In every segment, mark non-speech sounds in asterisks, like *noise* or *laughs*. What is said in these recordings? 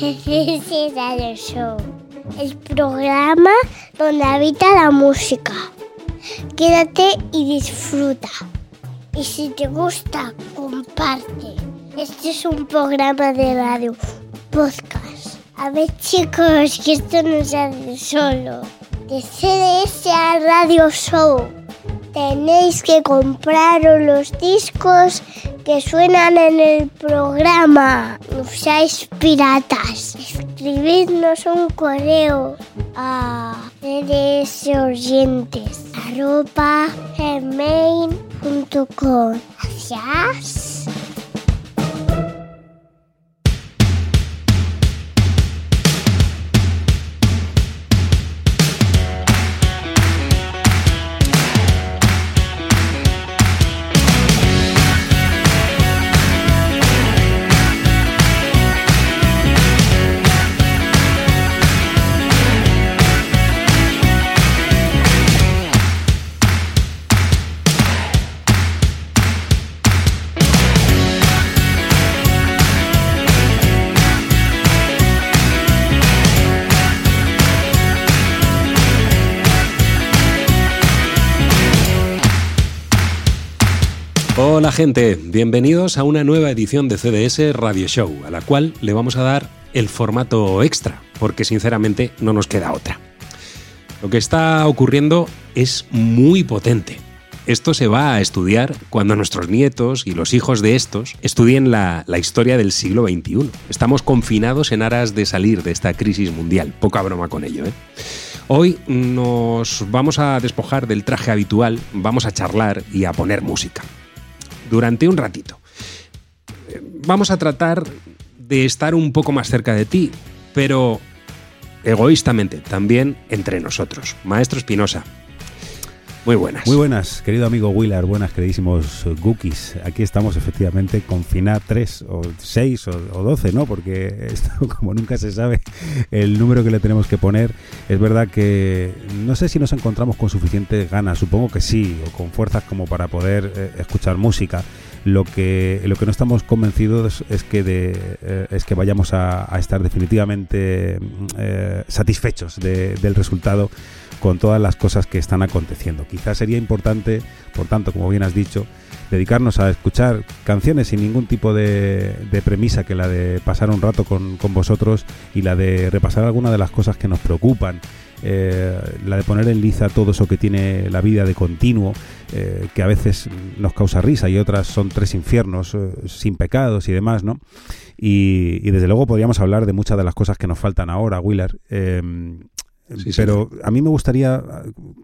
*laughs* Radio Show, el programa donde habita la música. Quédate y disfruta. Y si te gusta, comparte. Este es un programa de radio, podcast. A ver chicos, que esto no se hace solo. De CDS a Radio Show. Tenéis que compraros los discos que suenan en el programa. No seáis piratas. Escribidnos un correo a cdsoyentes.com. Gracias. Hola gente, bienvenidos a una nueva edición de CDS Radio Show, a la cual le vamos a dar el formato extra, porque sinceramente no nos queda otra. Lo que está ocurriendo es muy potente. Esto se va a estudiar cuando nuestros nietos y los hijos de estos estudien la, historia del siglo XXI. Estamos confinados en aras de salir de esta crisis mundial. Poca broma con ello, ¿eh? Hoy nos vamos a despojar del traje habitual, vamos a charlar y a poner música durante un ratito. Vamos a tratar de estar un poco más cerca de ti, pero egoístamente, también entre nosotros. Maestro Espinosa, muy buenas. Muy buenas, querido amigo Willard, buenas, queridísimos Gookies. Aquí estamos efectivamente con FINA 3 o 6 o, 12, ¿no? Porque esto, *laughs* como nunca se sabe el número que le tenemos que poner, es verdad que no sé si nos encontramos con suficientes ganas, supongo que sí, o con fuerzas como para poder eh, escuchar música. Lo que, lo que no estamos convencidos es que, de, eh, es que vayamos a, estar definitivamente eh, satisfechos de, del resultado con todas las cosas que están aconteciendo. Quizás sería importante, por tanto, como bien has dicho, dedicarnos a escuchar canciones sin ningún tipo de, de premisa que la de pasar un rato con, con, vosotros y la de repasar algunas de las cosas que nos preocupan. Eh, la de poner en liza todo eso que tiene la vida de continuo, eh, que a veces nos causa risa y otras son tres infiernos eh, sin pecados y demás, ¿no? Y, y, desde luego podríamos hablar de muchas de las cosas que nos faltan ahora, Willard. Pero a mí me gustaría,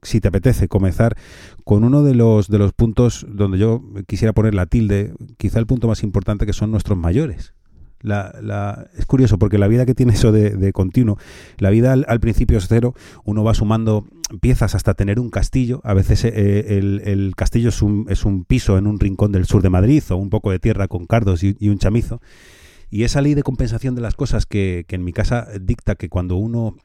si te apetece, comenzar con uno de los, de los puntos donde yo quisiera poner la tilde, quizá el punto más importante que son nuestros mayores. La, la, es curioso porque la vida que tiene eso de, de continuo, la vida al, al, principio es cero, uno va sumando piezas hasta tener un castillo, a veces eh, el, el, castillo es un, es un piso en un rincón del sur de Madrid o un poco de tierra con cardos y, y un chamizo. Y esa ley de compensación de las cosas que, que en mi casa dicta que cuando uno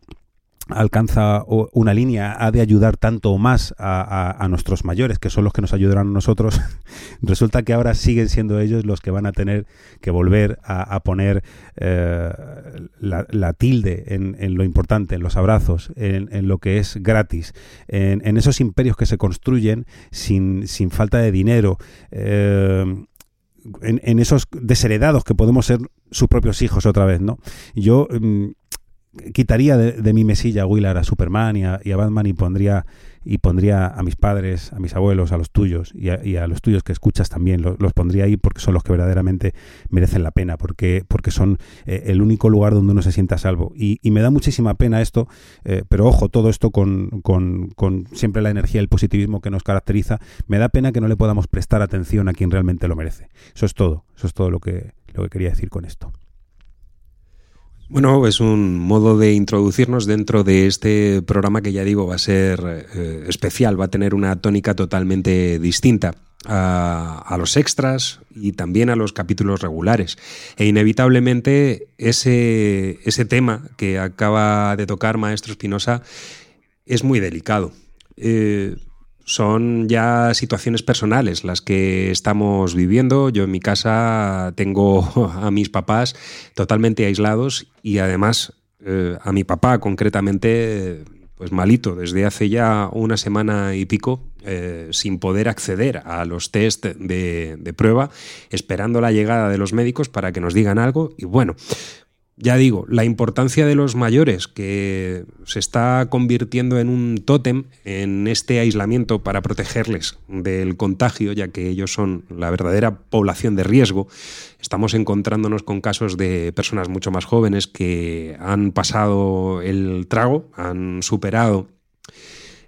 alcanza una línea, ha de ayudar tanto o más a, nuestros mayores, que son los que nos ayudarán a nosotros, *laughs* resulta que ahora siguen siendo ellos los que van a tener que volver a, poner eh, la, tilde en, lo importante, en los abrazos, en, lo que es gratis, en, esos imperios que se construyen sin, sin falta de dinero. Eh, en, en, esos desheredados que podemos ser sus propios hijos otra vez, ¿no? Yo mm, quitaría de, mi mesilla a Willard, a Superman y a, Batman y pondría y pondría a mis padres, a mis abuelos, a los tuyos y a, los tuyos que escuchas también, los, pondría ahí porque son los que verdaderamente merecen la pena, porque, porque son eh, el único lugar donde uno se sienta salvo. Y, y me da muchísima pena esto, eh, pero ojo, todo esto con, con, con siempre la energía y el positivismo que nos caracteriza, me da pena que no le podamos prestar atención a quien realmente lo merece. Eso es todo, eso es todo lo que, lo que quería decir con esto. Bueno, es un modo de introducirnos dentro de este programa que ya digo va a ser eh, especial, va a tener una tónica totalmente distinta. A, los extras y también a los capítulos regulares. E inevitablemente ese, ese tema que acaba de tocar Maestro Espinosa es muy delicado. Eh, son ya situaciones personales las que estamos viviendo. Yo en mi casa tengo *laughs* a mis papás totalmente aislados y además eh, a mi papá concretamente pues malito desde hace ya una semana y pico eh, sin poder acceder a los test de, de, prueba, esperando la llegada de los médicos para que nos digan algo. Y bueno, ya digo, la importancia de los mayores, que se está convirtiendo en un tótem en este aislamiento para protegerles del contagio, ya que ellos son la verdadera población de riesgo. Estamos encontrándonos con casos de personas mucho más jóvenes que han pasado el trago, han superado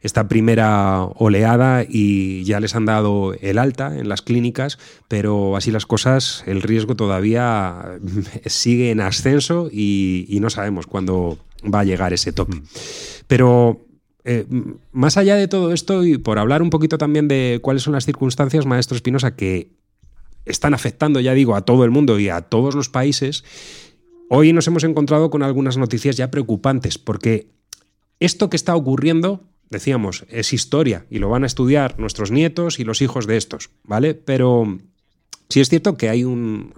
esta primera oleada y ya les han dado el alta en las clínicas, pero así las cosas, el riesgo todavía *laughs* sigue en ascenso y, no sabemos cuándo va a llegar ese tope. Mm. Pero eh, más allá de todo esto, y por hablar un poquito también de cuáles son las circunstancias, maestro Espinosa, que están afectando, ya digo, a todo el mundo y a todos los países, hoy nos hemos encontrado con algunas noticias ya preocupantes, porque esto que está ocurriendo decíamos, es historia y lo van a estudiar nuestros nietos y los hijos de estos, ¿vale? Pero sí es cierto que hay, un,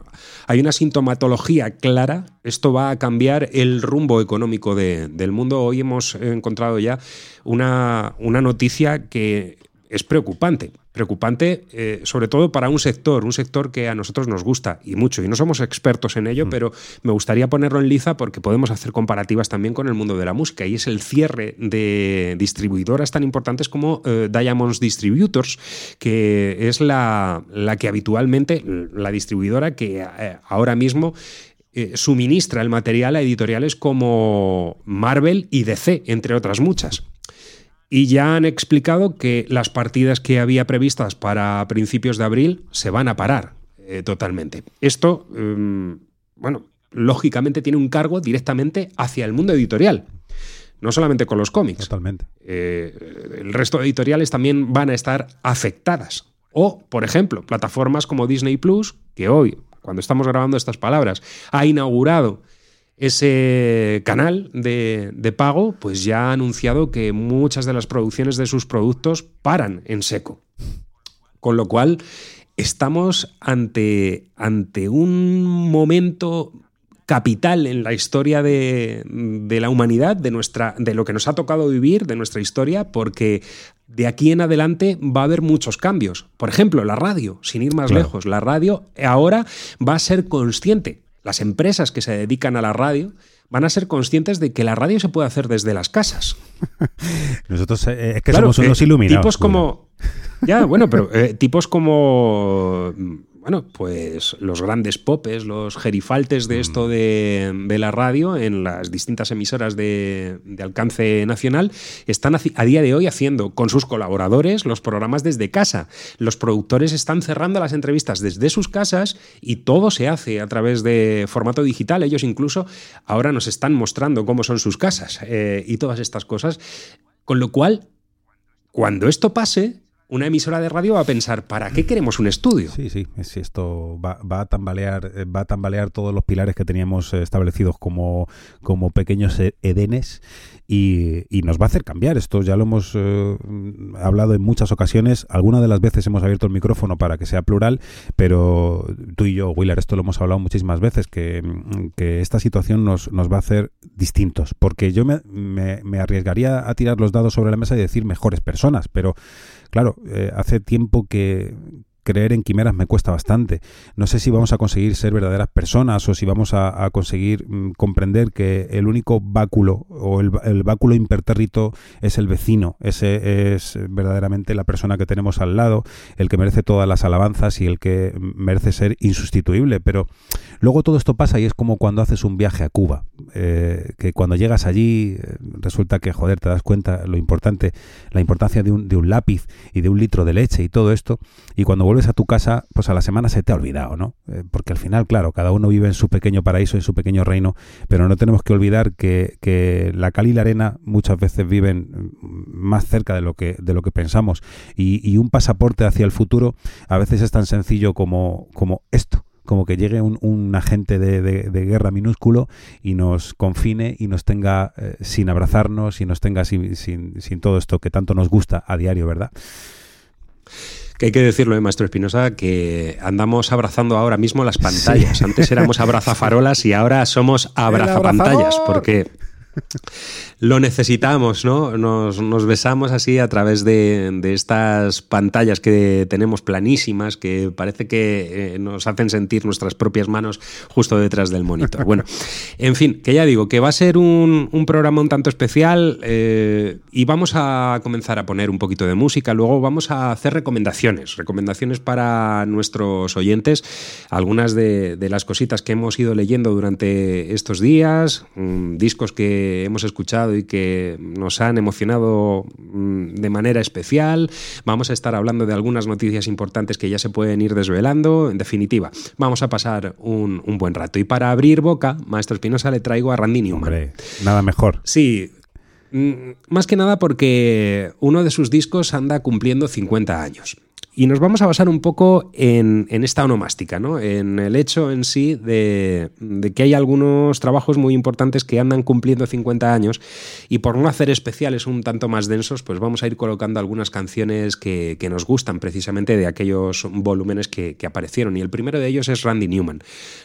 hay una sintomatología clara, esto va a cambiar el rumbo económico del mundo. Hoy hemos encontrado ya una, una noticia que es preocupante. Preocupante eh, sobre todo para un sector, un sector que a nosotros nos gusta y mucho. Y no somos expertos en ello, mm. pero me gustaría ponerlo en liza porque podemos hacer comparativas también con el mundo de la música. Y es el cierre de distribuidoras tan importantes como eh, Diamonds Distributors, que es la, la, que habitualmente, la distribuidora que eh, ahora mismo suministra el material a editoriales como Marvel y DC, entre otras muchas y ya han explicado que las partidas que había previstas para principios de abril se van a parar eh, totalmente. Esto, em, bueno, lógicamente tiene un cargo directamente hacia el mundo editorial. No solamente con los cómics. Totalmente. Eh, el resto de editoriales también van a estar afectadas. O, por ejemplo, plataformas como Disney Plus, que hoy, cuando estamos grabando estas palabras, ha inaugurado ese canal de, pago pues ya ha anunciado que muchas de las producciones de sus productos paran en seco. Con lo cual estamos ante, ante un momento capital en la historia de, de, la humanidad, de, nuestra, de lo que nos ha tocado vivir, de nuestra historia, porque de aquí en adelante va a haber muchos cambios. Por ejemplo, la radio, sin ir más lejos, la radio ahora va a ser consciente las empresas que se dedican a la radio van a ser conscientes de que la radio se puede hacer desde las casas. *laughs* Nosotros eh, es que somos unos eh, iluminados. Tipos como... Ya, bueno, pero eh, tipos como bueno, pues los grandes popes, los gerifaltes de esto mm. de, la radio en las distintas emisoras de, alcance nacional están a, día de hoy haciendo con sus colaboradores los programas desde casa. Los productores están cerrando las entrevistas desde sus casas y todo se hace a través de formato digital. Ellos incluso ahora nos están mostrando cómo son sus casas eh, y todas estas cosas. Con lo cual, cuando esto pase, una emisora de radio va a pensar, ¿para qué queremos un estudio? Sí, sí, si esto va, a tambalear, va a tambalear todos los pilares que teníamos eh, establecidos como, como pequeños e-, edenes y, nos va a hacer cambiar. Esto ya lo hemos eh, hablado en muchas ocasiones. Algunas de las veces hemos abierto el micrófono para que sea plural, pero tú y yo, Willer, esto lo hemos hablado muchísimas veces, que, esta situación nos, nos, va a hacer distintos. Porque yo me, me arriesgaría a tirar los dados sobre la mesa y decir mejores personas, pero claro, eh, hace tiempo que, creer en quimeras me cuesta bastante. No sé si vamos a conseguir ser verdaderas personas o si vamos a, conseguir mm, comprender que el único báculo o el, báculo impertérrito es el vecino. Ese es verdaderamente la persona que tenemos al lado, el que merece todas las alabanzas y el que merece ser insustituible. Pero luego todo esto pasa y es como cuando haces un viaje a Cuba, eh, que cuando llegas allí eh, resulta que, joder, te das cuenta lo importante, la importancia de un, de un lápiz y de un litro de leche y todo esto. Y cuando vuelves a tu casa, pues a la semana se te ha olvidado, ¿no? Eh, porque al final, claro, cada uno vive en su pequeño paraíso, en su pequeño reino, pero no tenemos que olvidar que, la cal y la arena muchas veces viven más cerca de lo que, de lo que pensamos. Y, y un pasaporte hacia el futuro a veces es tan sencillo como, como esto como que llegue un, agente de, guerra minúsculo y nos confine y nos tenga eh, sin abrazarnos y nos tenga sin, sin, sin todo esto que tanto nos gusta a diario, ¿verdad? Que hay que decirlo, ¿eh, maestro Espinosa, que andamos abrazando ahora mismo las pantallas. Antes éramos abrazafarolas y ahora somos abrazapantallas, porque lo necesitamos, ¿no? Nos, besamos así a través de, estas pantallas que tenemos planísimas, que parece que eh, nos hacen sentir nuestras propias manos justo detrás del monitor. Bueno, *laughs* en fin, que ya digo, que va a ser un, programa un tanto especial eh, y vamos a comenzar a poner un poquito de música, luego vamos a hacer recomendaciones, recomendaciones para nuestros oyentes, algunas de, las cositas que hemos ido leyendo durante estos días, mm, discos que hemos escuchado y que nos han emocionado mm, de manera especial. Vamos a estar hablando de algunas noticias importantes que ya se pueden ir desvelando. En definitiva, vamos a pasar un, buen rato. Y para abrir boca, Maestro Espinosa, le traigo a Randy Newman. nada mejor. Sí, mm, más que nada porque uno de sus discos anda cumpliendo 50 años. Y nos vamos a basar un poco en, esta onomástica, ¿no? en el hecho en sí de, que hay algunos trabajos muy importantes que andan cumpliendo 50 años y por no hacer especiales un tanto más densos, pues vamos a ir colocando algunas canciones que, nos gustan precisamente de aquellos volúmenes que, aparecieron. Y el primero de ellos es Randy Newman.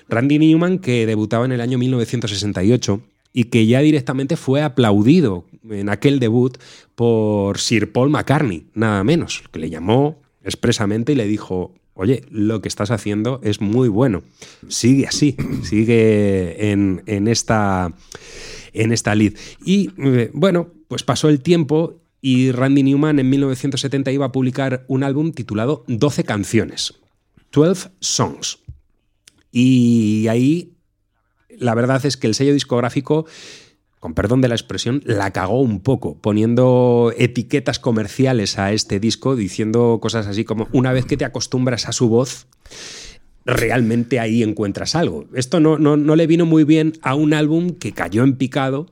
Randy Newman que debutaba en el año 1968 y que ya directamente fue aplaudido en aquel debut por Sir Paul McCartney, nada menos, que le llamó expresamente y le dijo, oye, lo que estás haciendo es muy bueno, sigue así, *clears throat* sigue en, esta, en esta lead. Y eh, bueno, pues pasó el tiempo y Randy Newman en 1970 iba a publicar un álbum titulado 12 canciones, 12 Songs. Y ahí la verdad es que el sello discográfico con perdón de la expresión, la cagó un poco, poniendo etiquetas comerciales a este disco, diciendo cosas así como, una vez que te acostumbras a su voz, realmente ahí encuentras algo. Esto no, no, no le vino muy bien a un álbum que cayó en picado,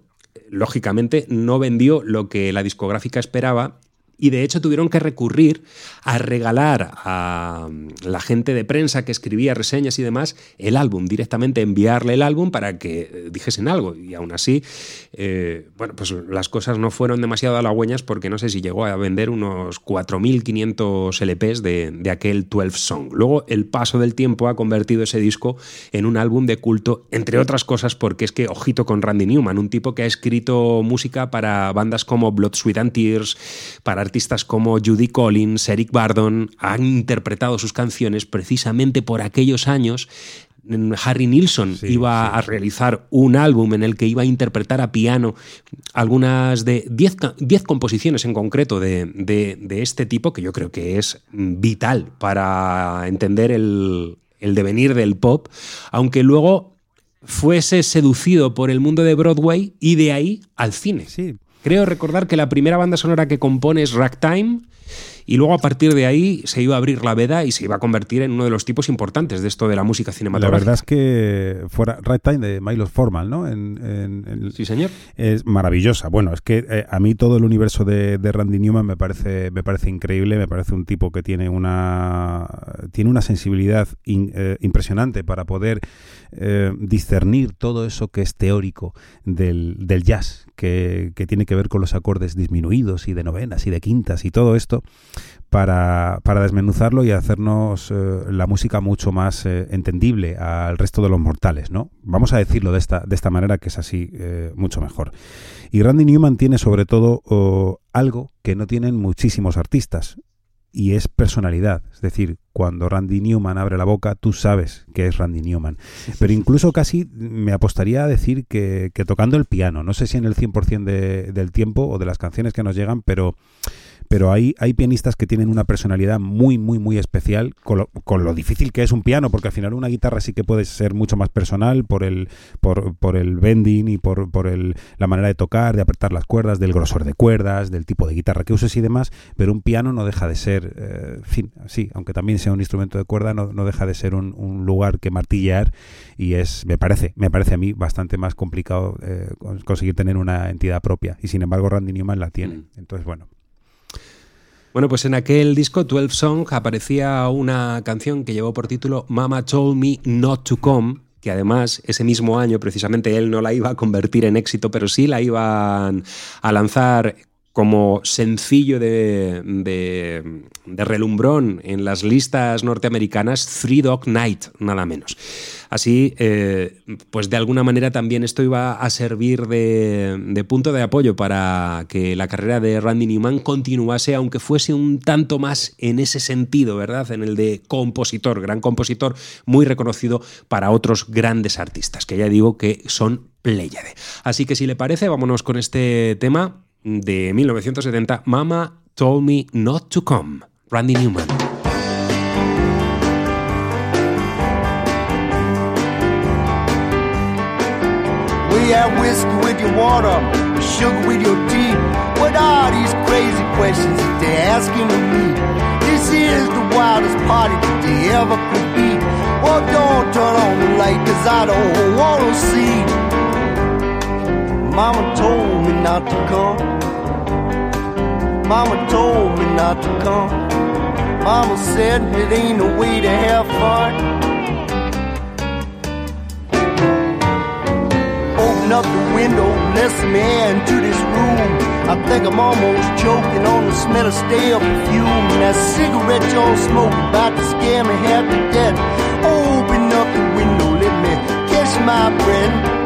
lógicamente no vendió lo que la discográfica esperaba y de hecho tuvieron que recurrir a regalar a la gente de prensa que escribía reseñas y demás el álbum, directamente enviarle el álbum para que eh, dijesen algo. Y aún así, eh, bueno, pues las cosas no fueron demasiado halagüeñas porque no sé si llegó a vender unos 4.500 LPs de, de aquel 12 Song. Luego el paso del tiempo ha convertido ese disco en un álbum de culto, entre otras cosas porque es que, ojito con Randy Newman, un tipo que ha escrito música para bandas como Blood, Sweat and Tears, para artistas como Judy Collins, Eric Bardon, han interpretado sus canciones precisamente por aquellos años Harry Nilsson iba a realizar un álbum en el que iba a interpretar a piano algunas de 10 composiciones en concreto de, de, este tipo, que yo creo que es vital para entender el, el devenir del pop, aunque luego fuese seducido por el mundo de Broadway y de ahí al cine. Sí, Creo recordar que la primera banda sonora que compone es Ragtime y luego a partir de ahí se iba a abrir la veda y se iba a convertir en uno de los tipos importantes de esto de la música cinematográfica. La verdad es que fuera Ragtime de Milos Formal, ¿no? En, sí, señor. Es maravillosa. Bueno, es que eh, a mí todo el universo de, Randy Newman me parece, me parece increíble, me parece un tipo que tiene una, tiene una sensibilidad eh, impresionante para poder eh, discernir todo eso que es teórico del, del jazz, que, que, tiene que ver con los acordes disminuidos y de novenas y de quintas y todo esto, para, para desmenuzarlo y hacernos eh, la música mucho más eh, entendible al resto de los mortales, ¿no? Vamos a decirlo de esta, de esta manera que es así mucho mejor. Y Randy Newman tiene sobre todo algo que no tienen muchísimos artistas, y es personalidad. Es decir, cuando Randy Newman abre la boca, tú sabes que es Randy Newman. Pero incluso casi me apostaría a decir que, tocando el piano, no sé si en el 100% de, del tiempo o de las canciones que nos llegan, pero pero hay, hay pianistas que tienen una personalidad muy, muy, muy especial con lo, con lo, difícil que es un piano, porque al final una guitarra sí que puede ser mucho más personal por el, por, por el bending y por, por el, la manera de tocar, de apretar las cuerdas, del grosor de cuerdas, del tipo de guitarra que uses y demás, pero un piano no deja de ser, eh, en fin, sí, aunque también sea un instrumento de cuerda, no, no deja de ser un, un, lugar que martillear y es, me parece, me parece a mí bastante más complicado eh, conseguir tener una entidad propia y sin embargo Randy Newman la tiene. Mm. Entonces, bueno, Bueno, pues en aquel disco 12 Song aparecía una canción que llevó por título Mama Told Me Not to Come, que además ese mismo año precisamente él no la iba a convertir en éxito, pero sí la iban a lanzar como sencillo de, de, relumbrón en las listas norteamericanas Three Dog Night, nada menos. Así, eh, pues de alguna manera también esto iba a servir de, punto de apoyo para que la carrera de Randy Newman continuase, aunque fuese un tanto más en ese sentido, ¿verdad? En el de compositor, gran compositor, muy reconocido para otros grandes artistas, que ya digo que son Pléyade. Así que si le parece, vámonos con este tema de 1970, Mama Told Me Not to Come, Randy Newman. We have whiskey with your water, sugar with your tea. What are these crazy questions that they're asking of me? This is the wildest party that they ever could be. Well, don't turn on the light, cause I don't wanna see. Mama told me not to come. Mama told me not to come. Mama said it ain't a way to have fun. Open up the window, let some air into this room. I think I'm almost choking on the smell of stale perfume. And that cigarette y'all smoking about to scare me half to death. Open up the window, let me catch my breath.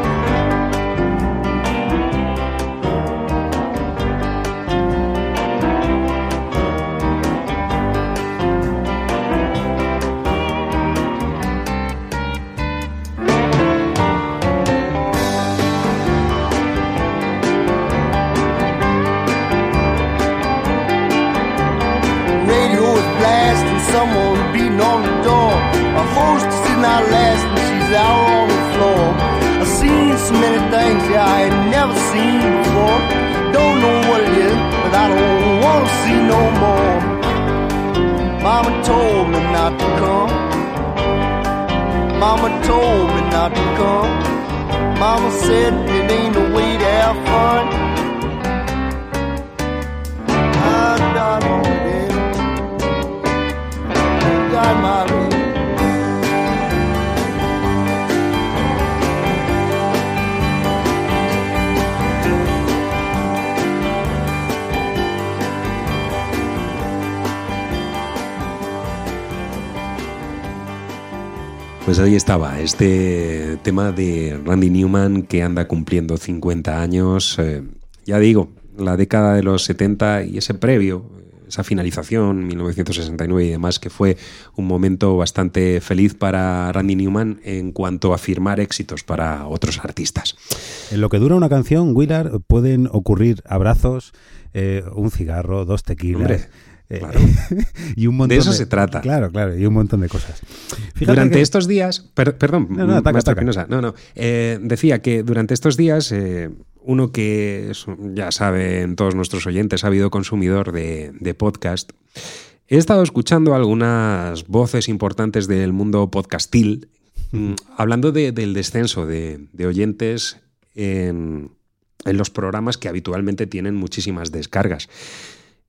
I ain't never seen before. Don't know what it is, but I don't wanna see no more. Mama told me not to come. Mama told me not to come. Mama said it ain't the way to have fun. Pues ahí estaba, este tema de Randy Newman que anda cumpliendo 50 años. Eh, ya digo, la década de los 70 y ese previo, esa finalización, 1969 y demás, que fue un momento bastante feliz para Randy Newman en cuanto a firmar éxitos para otros artistas. En lo que dura una canción, Willard, pueden ocurrir abrazos, eh, un cigarro, dos tequilas. Eh, *laughs* y un montón de eso se trata. Claro, claro, y un montón de cosas. durante estos días, perdón, no, no, no, no eh, decía que durante estos días eh, uno que ya saben todos nuestros oyentes, ha habido consumidor de, podcast, he estado escuchando algunas voces importantes del mundo podcastil mm, hablando del descenso de, oyentes en, en los programas que habitualmente tienen muchísimas descargas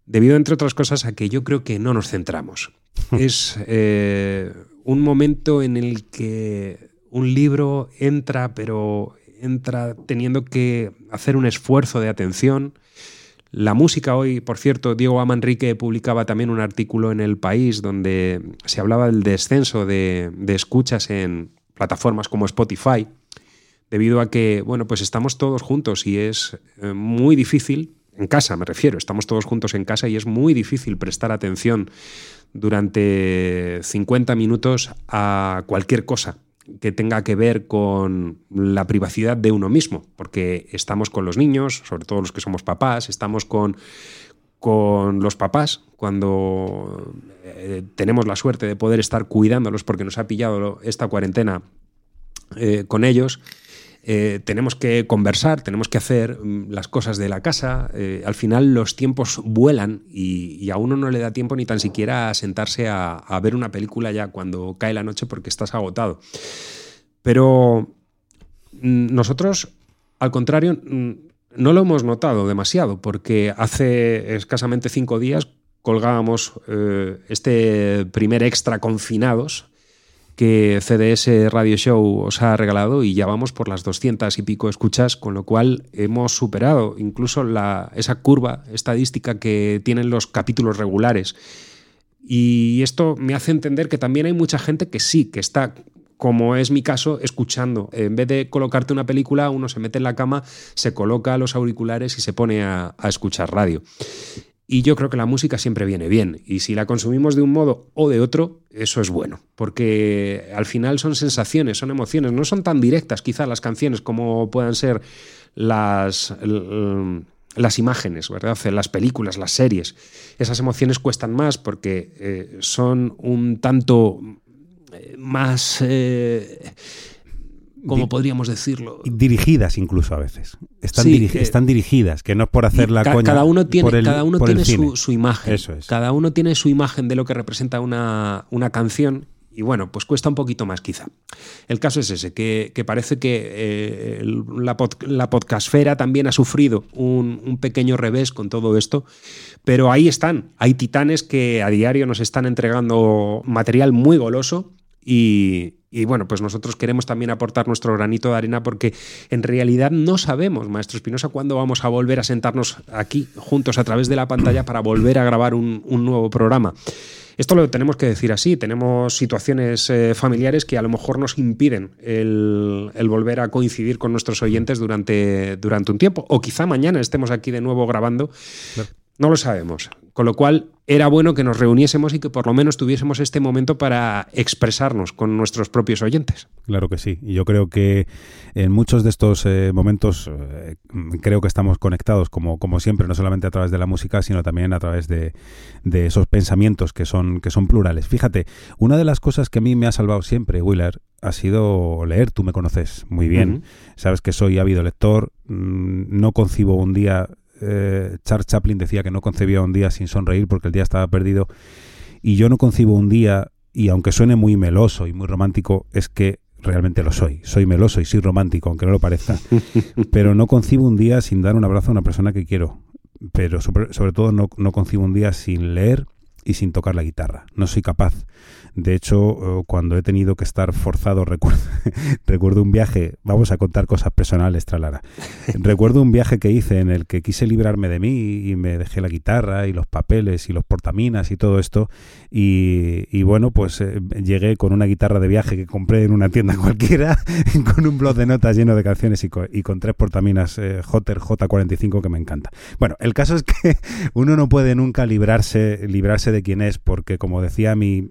debido, entre otras cosas, a que yo creo que no nos centramos. *laughs* es eh, un momento en el que un libro entra, pero entra teniendo que hacer un esfuerzo de atención. La música hoy, por cierto, Diego Amanrique publicaba también un artículo en El País donde se hablaba del descenso de, de escuchas en plataformas como Spotify, debido a que, bueno, pues estamos todos juntos y es eh, muy difícil en casa me refiero, estamos todos juntos en casa y es muy difícil prestar atención durante 50 minutos a cualquier cosa que tenga que ver con la privacidad de uno mismo, porque estamos con los niños, sobre todo los que somos papás, estamos con, con los papás cuando eh, tenemos la suerte de poder estar cuidándolos porque nos ha pillado esta cuarentena eh, con ellos eh, tenemos que conversar, tenemos que hacer mm, las cosas de la casa. Eh, al final los tiempos vuelan y, a uno no le da tiempo ni tan siquiera a sentarse a, ver una película ya cuando cae la noche porque estás agotado. Pero mm, nosotros, al contrario, mm, no lo hemos notado demasiado porque hace escasamente cinco días colgábamos eh, este primer extra confinados que CDS Radio Show os ha regalado y ya vamos por las 200 y pico escuchas, con lo cual hemos superado incluso esa curva estadística que tienen los capítulos regulares. Y esto me hace entender que también hay mucha gente que sí, que está como es mi caso, escuchando. En vez de colocarte una película, uno se mete en la cama, se coloca los auriculares y se pone a escuchar radio. Y yo creo que la música siempre viene bien. Y si la consumimos de un modo o de otro, eso es bueno. Porque al final son sensaciones, son emociones. No son tan directas quizá las canciones como puedan ser las, las imágenes, ¿verdad? Las películas, las series. Esas emociones cuestan más porque eh, son un tanto eh, más... Eh, ¿Cómo podríamos decirlo? Dirigidas incluso a veces. Están, están dirigidas, que no es por hacer la coña. Cada uno tiene, cada uno tiene su, imagen. Eso es. Cada uno tiene su imagen de lo que representa una, una canción y bueno, pues cuesta un poquito más quizá. El caso es ese, que, parece que eh, la, la, podcastfera también ha sufrido un, un, pequeño revés con todo esto, pero ahí están, hay titanes que a diario nos están entregando material muy goloso y, y bueno, pues nosotros queremos también aportar nuestro granito de arena porque en realidad no sabemos, maestro Espinosa, cuándo vamos a volver a sentarnos aquí juntos a través de la pantalla para volver a grabar un, nuevo programa. Esto lo tenemos que decir así. Tenemos situaciones eh, familiares que a lo mejor nos impiden el, volver a coincidir con nuestros oyentes durante, durante un tiempo. O quizá mañana estemos aquí de nuevo grabando. Lo sabemos. Con lo cual, era bueno que nos reuniésemos y que por lo menos tuviésemos este momento para expresarnos con nuestros propios oyentes. Claro que sí. Y yo creo que en muchos de estos eh, momentos eh, creo que estamos conectados, como, como siempre, no solamente a través de la música, sino también a través de, esos pensamientos que son, que son plurales. Fíjate, una de las cosas que a mí me ha salvado siempre, Willer, ha sido leer. Tú me conoces muy bien. Sabes que soy ávido lector. Mm, no concibo un día eh, Charles Chaplin decía que no concebía un día sin sonreír porque el día estaba perdido. Y yo no concibo un día, y aunque suene muy meloso y muy romántico, es que realmente lo soy. Soy meloso y soy romántico, aunque no lo parezca. *laughs* Pero no concibo un día sin dar un abrazo a una persona que quiero. Pero sobre, sobre todo no, no concibo un día sin leer y sin tocar la guitarra. No soy capaz. De hecho, eh, cuando he tenido que estar forzado, *laughs* recuerdo, recuerdo un viaje, vamos a contar cosas personales, Tralara. *laughs* recuerdo un viaje que hice en el que quise librarme de mí y me dejé la guitarra y los papeles y los portaminas y todo esto. Y, bueno, pues eh, llegué con una guitarra de viaje que compré en una tienda *laughs* cualquiera, con un blog de notas lleno de canciones y con, tres portaminas eh, J45 que me encanta. Bueno, el caso es que uno no puede nunca librarse, librarse de quién es, porque como decía mi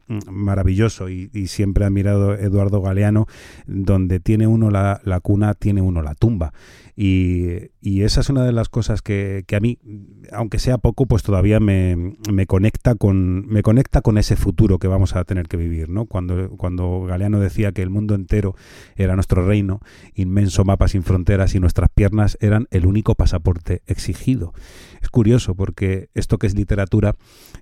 maravilloso y, siempre ha admirado Eduardo Galeano, donde tiene uno la, cuna, tiene uno la tumba. Y, esa es una de las cosas que, a mí, aunque sea poco, pues todavía me, conecta con, me conecta con ese futuro que vamos a tener que vivir, ¿no? Cuando, cuando Galeano decía que el mundo entero era nuestro reino, inmenso mapa sin fronteras y nuestras piernas eran el único pasaporte exigido. Es curioso porque esto que es literatura,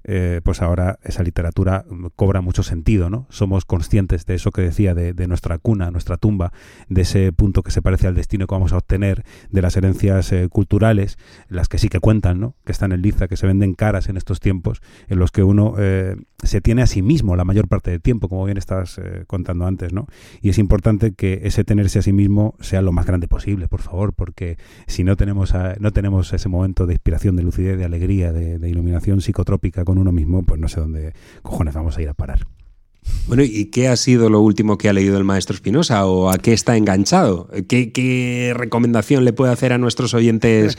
eh, pues ahora esa literatura cobra mucho sentido, ¿no? Somos conscientes de eso que decía, de, de nuestra cuna, nuestra tumba, de ese punto que se parece al destino que vamos a obtener de las herencias eh, culturales, las que sí que cuentan, ¿no? que están en liza, que se venden caras en estos tiempos, en los que uno eh, se tiene a sí mismo la mayor parte del tiempo, como bien estabas eh, contando antes. ¿no? Y es importante que ese tenerse a sí mismo sea lo más grande posible, por favor, porque si no tenemos, no tenemos ese momento de inspiración, de lucidez, de alegría, de, iluminación psicotrópica con uno mismo, pues no sé dónde cojones vamos a ir a parar. Bueno, ¿y qué ha sido lo último que ha leído el maestro Espinosa o a qué está enganchado? ¿Qué, recomendación le puede hacer a nuestros oyentes?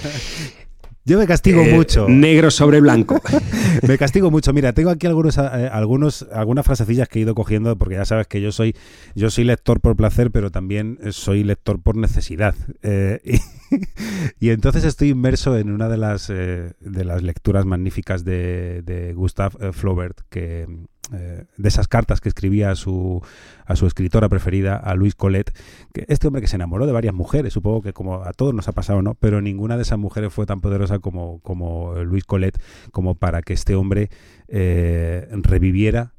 Yo me castigo eh, mucho. Negro sobre blanco. *laughs* me castigo mucho. Mira, tengo aquí algunos, eh, algunos, algunas frasecillas que he ido cogiendo porque ya sabes que yo soy, yo soy lector por placer, pero también soy lector por necesidad. Eh, *laughs* y, entonces estoy inmerso en una de las, de las lecturas magníficas de, de Gustav Flaubert, que, eh, de esas cartas que escribía a su, a su escritora preferida, a Luis Colette, que este hombre que se enamoró de varias mujeres, supongo que como a todos nos ha pasado, ¿no? Pero ninguna de esas mujeres fue tan poderosa como, como Luis Colette, como para que este hombre eh, reviviera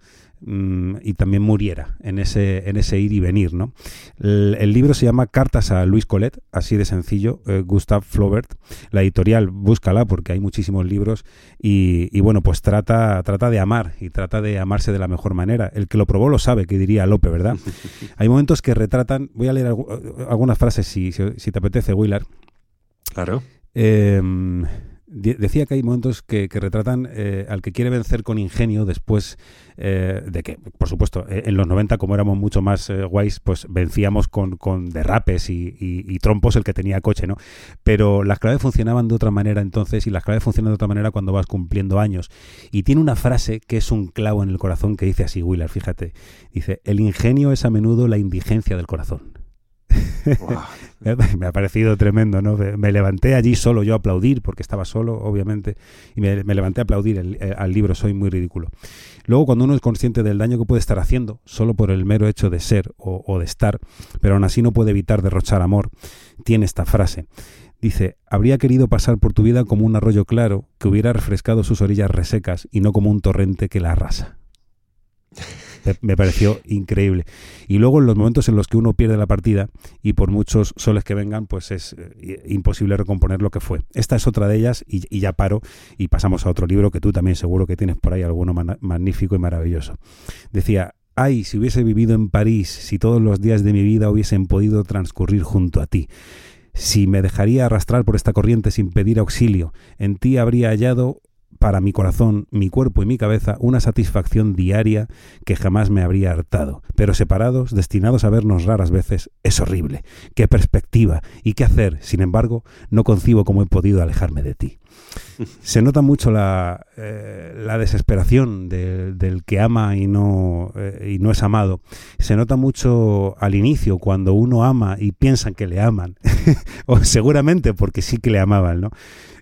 mm, y también muriera en ese, en ese ir y venir. ¿no? El, libro se llama Cartas a Luis Colet, así de sencillo, eh, Gustav Flaubert. La editorial, búscala porque hay muchísimos libros y, bueno, pues trata, trata de amar y trata de amarse de la mejor manera. El que lo probó lo sabe, que diría Lope, ¿verdad? *laughs* hay momentos que retratan, voy a leer algunas frases si, si, te apetece, Willard. Claro. Eh, decía que hay momentos que, retratan eh, al que quiere vencer con ingenio después eh, de que, por supuesto, eh, en los 90, como éramos mucho más guays, pues vencíamos con, derrapes y, trompos el que tenía coche, ¿no? Pero las claves funcionaban de otra manera entonces y las claves funcionan de otra manera cuando vas cumpliendo años. Y tiene una frase que es un clavo en el corazón que dice así, Willard, fíjate, dice, el ingenio es a menudo la indigencia del corazón. *laughs* me ha parecido tremendo, ¿no? Me levanté allí solo yo a aplaudir, porque estaba solo, obviamente, y me, levanté a aplaudir eh, al libro, soy muy ridículo. Luego, cuando uno es consciente del daño que puede estar haciendo, solo por el mero hecho de ser o, de estar, pero aún así no puede evitar derrochar amor, tiene esta frase. Dice, habría querido pasar por tu vida como un arroyo claro que hubiera refrescado sus orillas resecas y no como un torrente que la arrasa *laughs* me, pareció increíble. Y luego en los momentos en los que uno pierde la partida y por muchos soles que vengan, pues es eh, imposible recomponer lo que fue. Esta es otra de ellas y, ya paro y pasamos a otro libro que tú también seguro que tienes por ahí alguno magnífico y maravilloso. Decía, ay, si hubiese vivido en París, si todos los días de mi vida hubiesen podido transcurrir junto a ti si me dejaría arrastrar por esta corriente sin pedir auxilio, en ti habría hallado para mi corazón, mi cuerpo y mi cabeza una satisfacción diaria que jamás me habría hartado. Pero separados, destinados a vernos raras veces, es horrible. Qué perspectiva y qué hacer. Sin embargo, no concibo cómo he podido alejarme de ti. *laughs* Se nota mucho la, eh, la desesperación del que ama y no, eh, y no es amado. Se nota mucho al inicio, cuando uno ama y piensan que le aman. *laughs* o seguramente porque sí que le amaban, ¿no?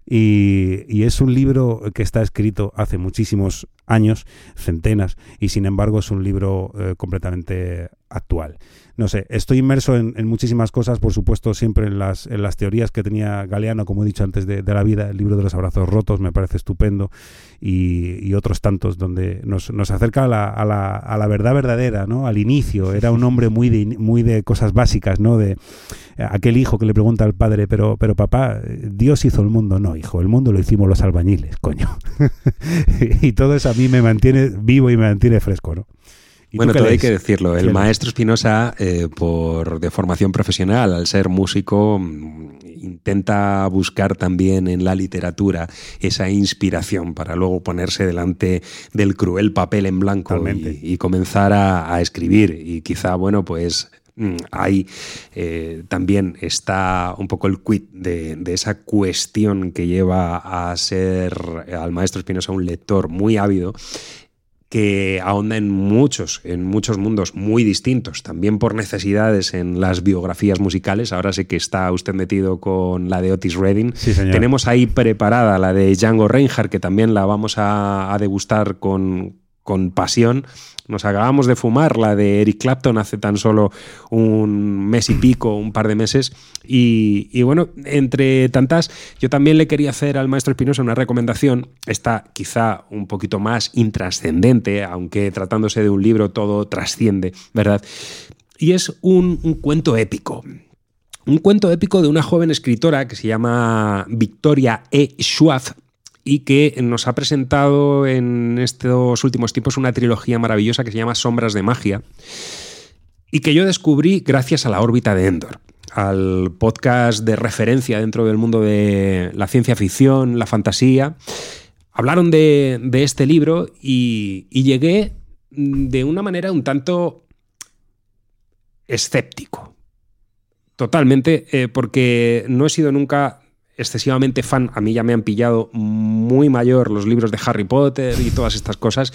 Y, es un libro que está escrito hace muchísimos años, centenas, y sin embargo es un libro eh, completamente actual no sé, estoy inmerso en, muchísimas cosas, por supuesto, siempre en las, en las teorías que tenía Galeano, como he dicho antes, de, la vida, el libro de los abrazos rotos me parece estupendo, y, otros tantos donde nos, nos acerca a la, a, la, a la, verdad verdadera, ¿no? Al inicio, era un hombre muy de, muy de cosas básicas, ¿no? De aquel hijo que le pregunta al padre, pero, pero papá, Dios hizo el mundo, no, hijo, el mundo lo hicimos los albañiles, coño. *laughs* y todo eso a mí me mantiene vivo y me mantiene fresco, ¿no? Bueno, todo hay que decirlo. El maestro Espinosa, eh, por de formación profesional, al ser músico, mm, intenta buscar también en la literatura esa inspiración para luego ponerse delante del cruel papel en blanco y, comenzar a, escribir. Y quizá, bueno, pues mm, ahí eh, también está un poco el quid de, de, esa cuestión que lleva a ser al maestro Espinosa un lector muy ávido que ahonda en muchos, en muchos mundos muy distintos, también por necesidades en las biografías musicales. Ahora sé que está usted metido con la de Otis Redding. Tenemos ahí preparada la de Django Reinhardt, que también la vamos a, a degustar con, con pasión. Nos acabamos de fumar la de Eric Clapton hace tan solo un mes y pico, un par de meses. Y, bueno, entre tantas, yo también le quería hacer al maestro Espinosa una recomendación. Esta quizá un poquito más intrascendente, aunque tratándose de un libro todo trasciende, ¿verdad? Y es un, un cuento épico. Un cuento épico de una joven escritora que se llama Victoria E. Schwab, y que nos ha presentado en estos últimos tiempos una trilogía maravillosa que se llama Sombras de Magia y que yo descubrí gracias a la órbita de Endor, al podcast de referencia dentro del mundo de la ciencia ficción, la fantasía. Hablaron de, este libro y, llegué de una manera un tanto escéptico. Totalmente, eh, porque no he sido nunca excesivamente fan, a mí ya me han pillado muy mayor los libros de Harry Potter y todas estas cosas,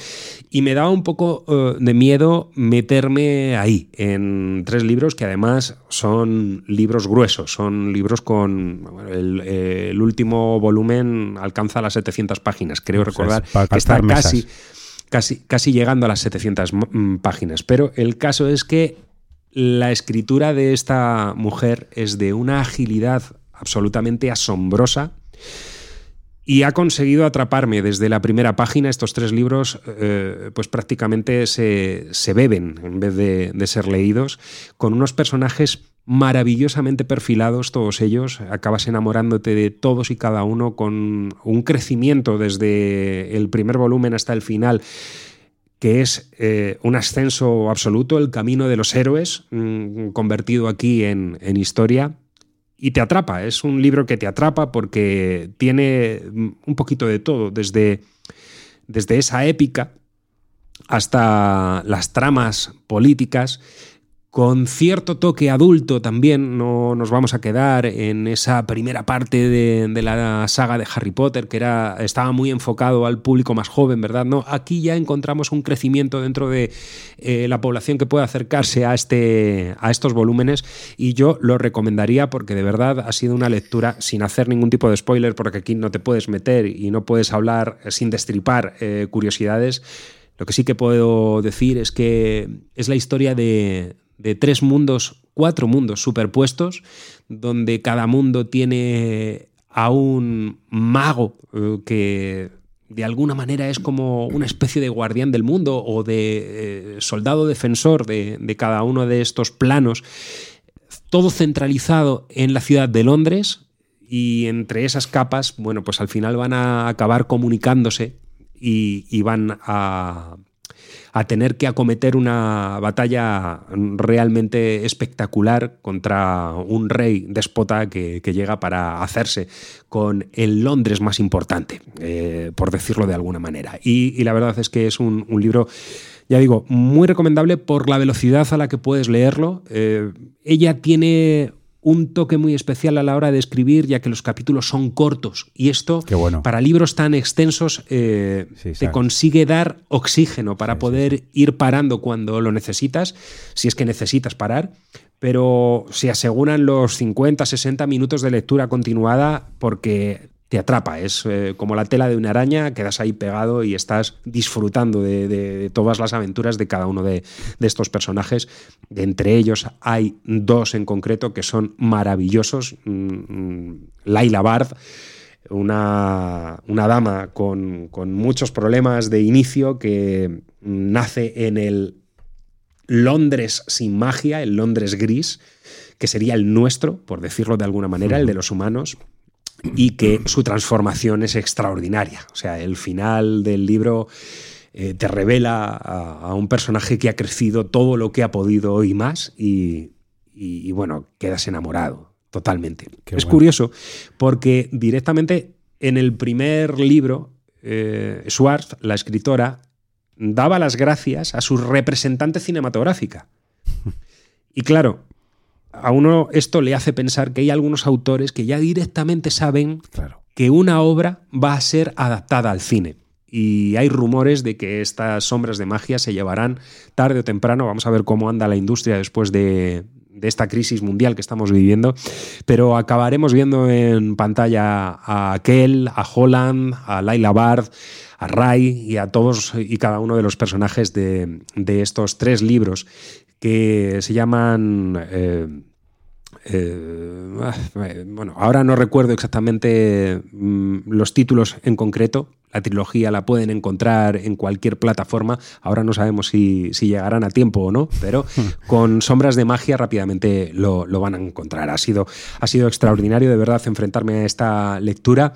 y me daba un poco eh, de miedo meterme ahí, en tres libros que además son libros gruesos, son libros con... el, último volumen alcanza las 700 páginas, creo recordar que está casi, casi, casi llegando a las 700 mm, páginas, pero el caso es que la escritura de esta mujer es de una agilidad absolutamente asombrosa y ha conseguido atraparme desde la primera página. Estos tres libros, eh, pues prácticamente se, beben en vez de, ser leídos, con unos personajes maravillosamente perfilados, todos ellos. Acabas enamorándote de todos y cada uno con un crecimiento desde el primer volumen hasta el final que es eh, un ascenso absoluto, el camino de los héroes, mm, convertido aquí en, en historia y te atrapa. Es un libro que te atrapa porque tiene un poquito de todo, desde, desde esa épica hasta las tramas políticas con cierto toque adulto también, no nos vamos a quedar en esa primera parte de, la saga de Harry Potter, que era, estaba muy enfocado al público más joven, ¿verdad? No, aquí ya encontramos un crecimiento dentro de eh, la población que puede acercarse a, este, a estos volúmenes y yo lo recomendaría porque de verdad ha sido una lectura sin hacer ningún tipo de spoiler, porque aquí no te puedes meter y no puedes hablar sin destripar eh, curiosidades. Lo que sí que puedo decir es que es la historia de, de tres mundos, cuatro mundos superpuestos, donde cada mundo tiene a un mago eh, que de alguna manera es como una especie de guardián del mundo o de eh, soldado defensor de, de, cada uno de estos planos, todo centralizado en la ciudad de Londres y entre esas capas, bueno, pues al final van a acabar comunicándose y, y van a, a tener que acometer una batalla realmente espectacular contra un rey déspota que, llega para hacerse con el Londres más importante, eh, por decirlo de alguna manera. Y, la verdad es que es un, libro ya digo, muy recomendable por la velocidad a la que puedes leerlo. Eh, ella tiene un toque muy especial a la hora de escribir, ya que los capítulos son cortos. Y esto, para libros tan extensos, eh, te consigue dar oxígeno para poder ir parando cuando lo necesitas, si es que necesitas parar. Pero se aseguran los 50, 60 minutos de lectura continuada porque te atrapa. Es eh, como la tela de una araña, quedas ahí pegado y estás disfrutando de, todas las aventuras de cada uno de, estos personajes. Entre ellos hay dos en concreto que son maravillosos. Mm, mm, Laila Bard. Una, una dama con, con muchos problemas de inicio que nace en el Londres sin magia, el Londres gris, que sería el nuestro, por decirlo de alguna manera, el de los humanos, y que su transformación es extraordinaria. O sea, el final del libro eh, te revela a, un personaje que ha crecido todo lo que ha podido y más y, bueno, quedas enamorado totalmente. es curioso porque directamente en el primer libro, eh, Schwartz, la escritora, daba las gracias a su representante cinematográfica. *laughs* Y claro, a uno esto le hace pensar que hay algunos autores que ya directamente saben que una obra va a ser adaptada al cine. Y hay rumores de que estas sombras de magia se llevarán tarde o temprano. Vamos a ver cómo anda la industria después de, esta crisis mundial que estamos viviendo. Pero acabaremos viendo en pantalla a Kell, a Holland, a Laila Bard, a Ray y a todos y cada uno de los personajes de, estos tres libros que se llaman eh, eh, ah, bueno, ahora no recuerdo exactamente mm, los títulos en concreto. La trilogía la pueden encontrar en cualquier plataforma. Ahora no sabemos si, llegarán a tiempo o no, pero *laughs* con Sombras de Magia rápidamente lo, van a encontrar. Ha sido, ha sido extraordinario de verdad enfrentarme a esta lectura.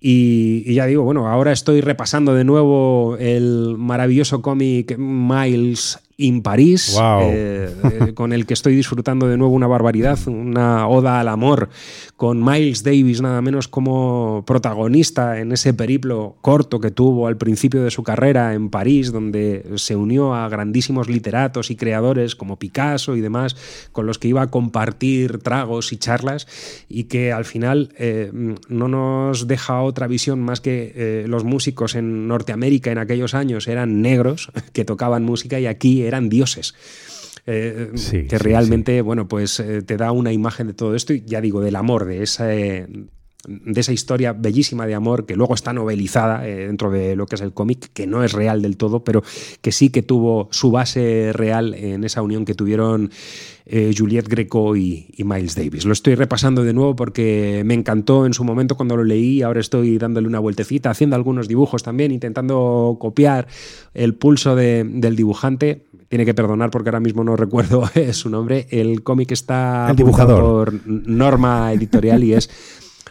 Y, y, ya digo, bueno, ahora estoy repasando de nuevo el maravilloso cómic Miles in París, eh, eh, *laughs* con el que estoy disfrutando de nuevo una barbaridad, una oda al amor, con Miles Davis nada menos como protagonista en ese periplo corto que tuvo al principio de su carrera en París, donde se unió a grandísimos literatos y creadores como Picasso y demás, con los que iba a compartir tragos y charlas, y que al final eh, no nos deja otra visión más que los músicos en Norteamérica en aquellos años eran negros *laughs* que tocaban música y aquí eran dioses. Eh, que realmente, bueno, pues eh, te da una imagen de todo esto y ya digo, del amor, de ese, de esa historia bellísima de amor que luego está novelizada eh, dentro de lo que es el cómic, que no es real del todo, pero que sí que tuvo su base real en esa unión que tuvieron eh, Juliette Greco y, Miles Davis. Lo estoy repasando de nuevo porque me encantó en su momento cuando lo leí, ahora estoy dándole una vueltecita, haciendo algunos dibujos también, intentando copiar el pulso del dibujante tiene que perdonar porque ahora mismo no recuerdo *laughs* su nombre. El cómic está el por norma editorial y es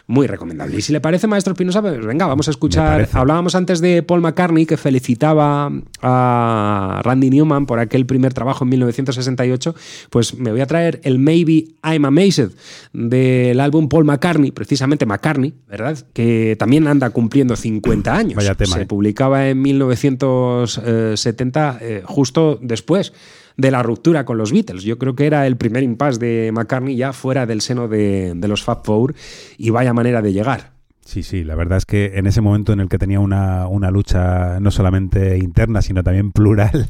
muy recomendable. Y si le parece, maestro Espinosa, pues venga, vamos a escuchar. Hablábamos antes de Paul McCartney, que felicitaba a Randy Newman por aquel primer trabajo en 1968. Pues me voy a traer el Maybe I'm Amazed del álbum Paul McCartney, precisamente McCartney, ¿verdad? Que también anda cumpliendo 50 años. Vaya tema, Se ¿eh? publicaba en 1970, eh, justo después de la ruptura con los Beatles. Yo creo que era el primer impasse de McCartney ya fuera del seno de, los Fab Four y vaya manera de llegar. Sí, sí, la verdad es que en ese momento en el que tenía una, una lucha no solamente interna, sino también *laughs* plural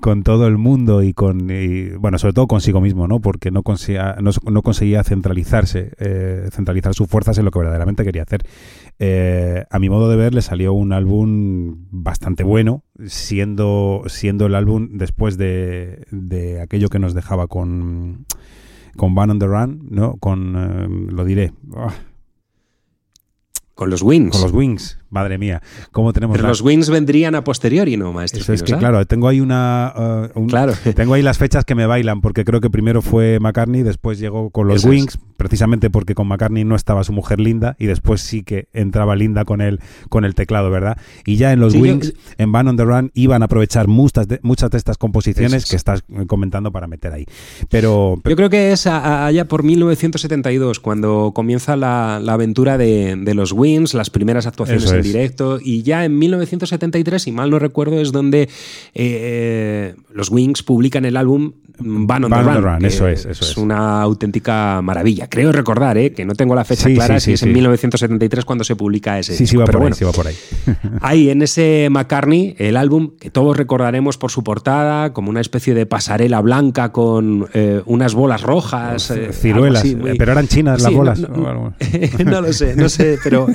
con todo el mundo y con, bueno, sobre todo consigo mismo, ¿no? Porque no conseguía, no, conseguía centralizarse, eh, centralizar sus fuerzas en lo que verdaderamente quería hacer. Eh, a mi modo de ver, le salió un álbum bastante bueno, siendo, siendo el álbum después de, de aquello que nos dejaba con, con Van on the Run, ¿no? Con, eh, lo diré, ah, con los Wings. Con los Wings, madre mía. ¿Cómo tenemos Pero los Wings vendrían a posteriori, ¿no, maestro? Eso es que, claro, tengo ahí una. Uh, claro. *laughs* Tengo ahí las fechas que me bailan, porque creo que primero fue McCartney, después llegó con los Wings, precisamente porque con McCartney no estaba su mujer Linda, y después sí que entraba Linda con el, con el teclado, ¿verdad? Y ya en los Wings, en Van on the Run, iban a aprovechar muchas de, muchas de estas composiciones que estás comentando para meter ahí. Pero, Yo creo que es allá por 1972, cuando comienza la, aventura de, de los Wings las primeras actuaciones en directo, y ya en 1973, si mal no recuerdo, es donde eh, los Wings publican el álbum Van on, the, Run, eso es, eso es. una auténtica maravilla. Creo recordar, ¿eh? que no tengo la fecha clara, si es en 1973 cuando se publica ese. Sí, sí, va, por ahí, sí va por ahí. *laughs* Ahí en ese McCartney, el álbum que todos recordaremos por su portada, como una especie de pasarela blanca con eh, unas bolas rojas. ciruelas, pero eran chinas las bolas. *laughs* No, lo sé, no sé, pero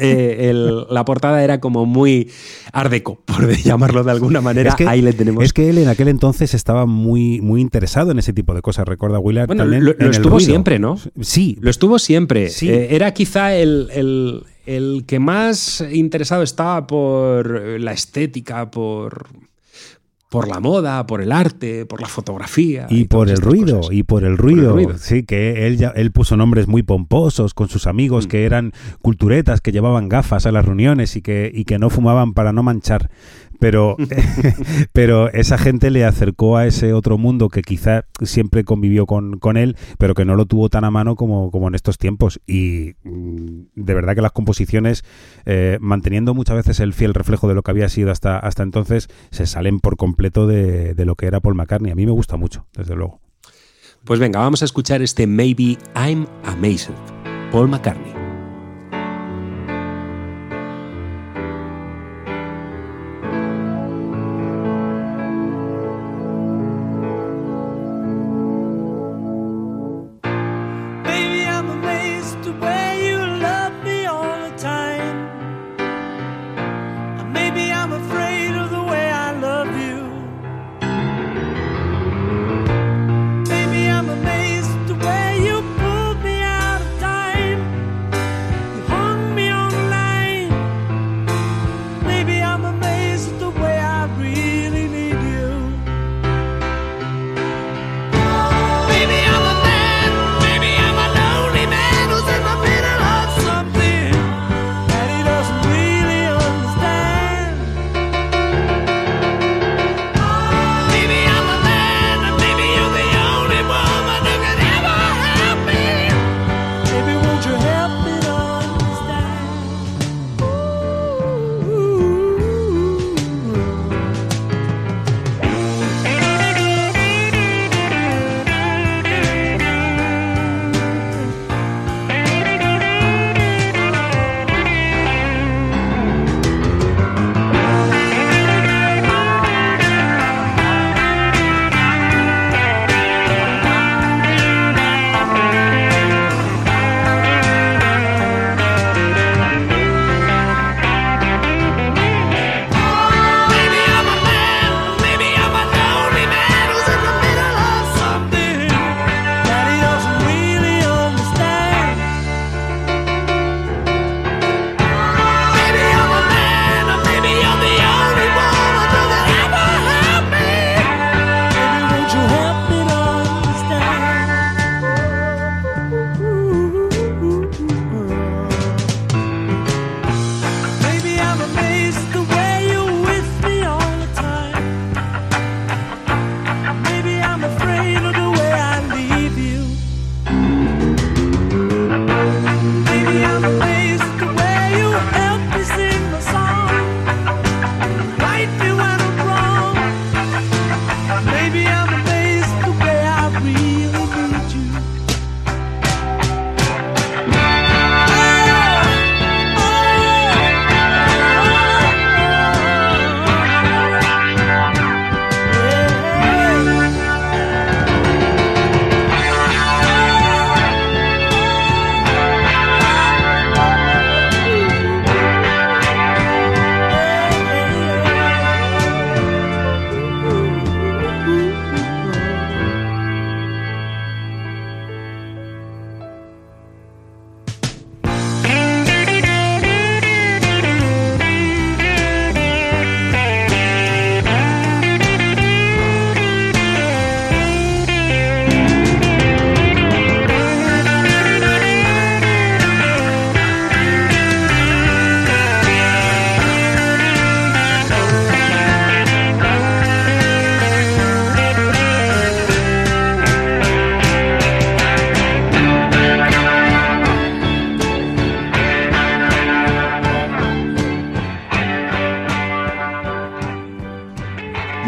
la portada era como muy ardeco, por llamarlo de alguna manera. Ahí le tenemos. Es que él en aquel entonces estaba muy, muy interesado en ese tipo de cosas, recuerda Willard. Bueno, lo, estuvo siempre, ¿no? Sí. Lo estuvo siempre. Eh, era quizá el, el que más interesado estaba por la estética, por por la moda, por el arte, por la fotografía. Y, por el ruido, y por el ruido. Sí, que él, ya, él puso nombres muy pomposos con sus amigos, mm. que eran culturetas, que llevaban gafas a las reuniones y que, y que no fumaban para no manchar pero, *laughs* pero esa gente le acercó a ese otro mundo que quizá siempre convivió con, con él, pero que no lo tuvo tan a mano como, como en estos tiempos. Y mm, de verdad que las composiciones, eh, manteniendo muchas veces el fiel reflejo de lo que había sido hasta, hasta entonces, se salen por completo de, de lo que era Paul McCartney. A mí me gusta mucho, desde luego. Pues venga, vamos a escuchar este Maybe I'm Amazed, Paul McCartney.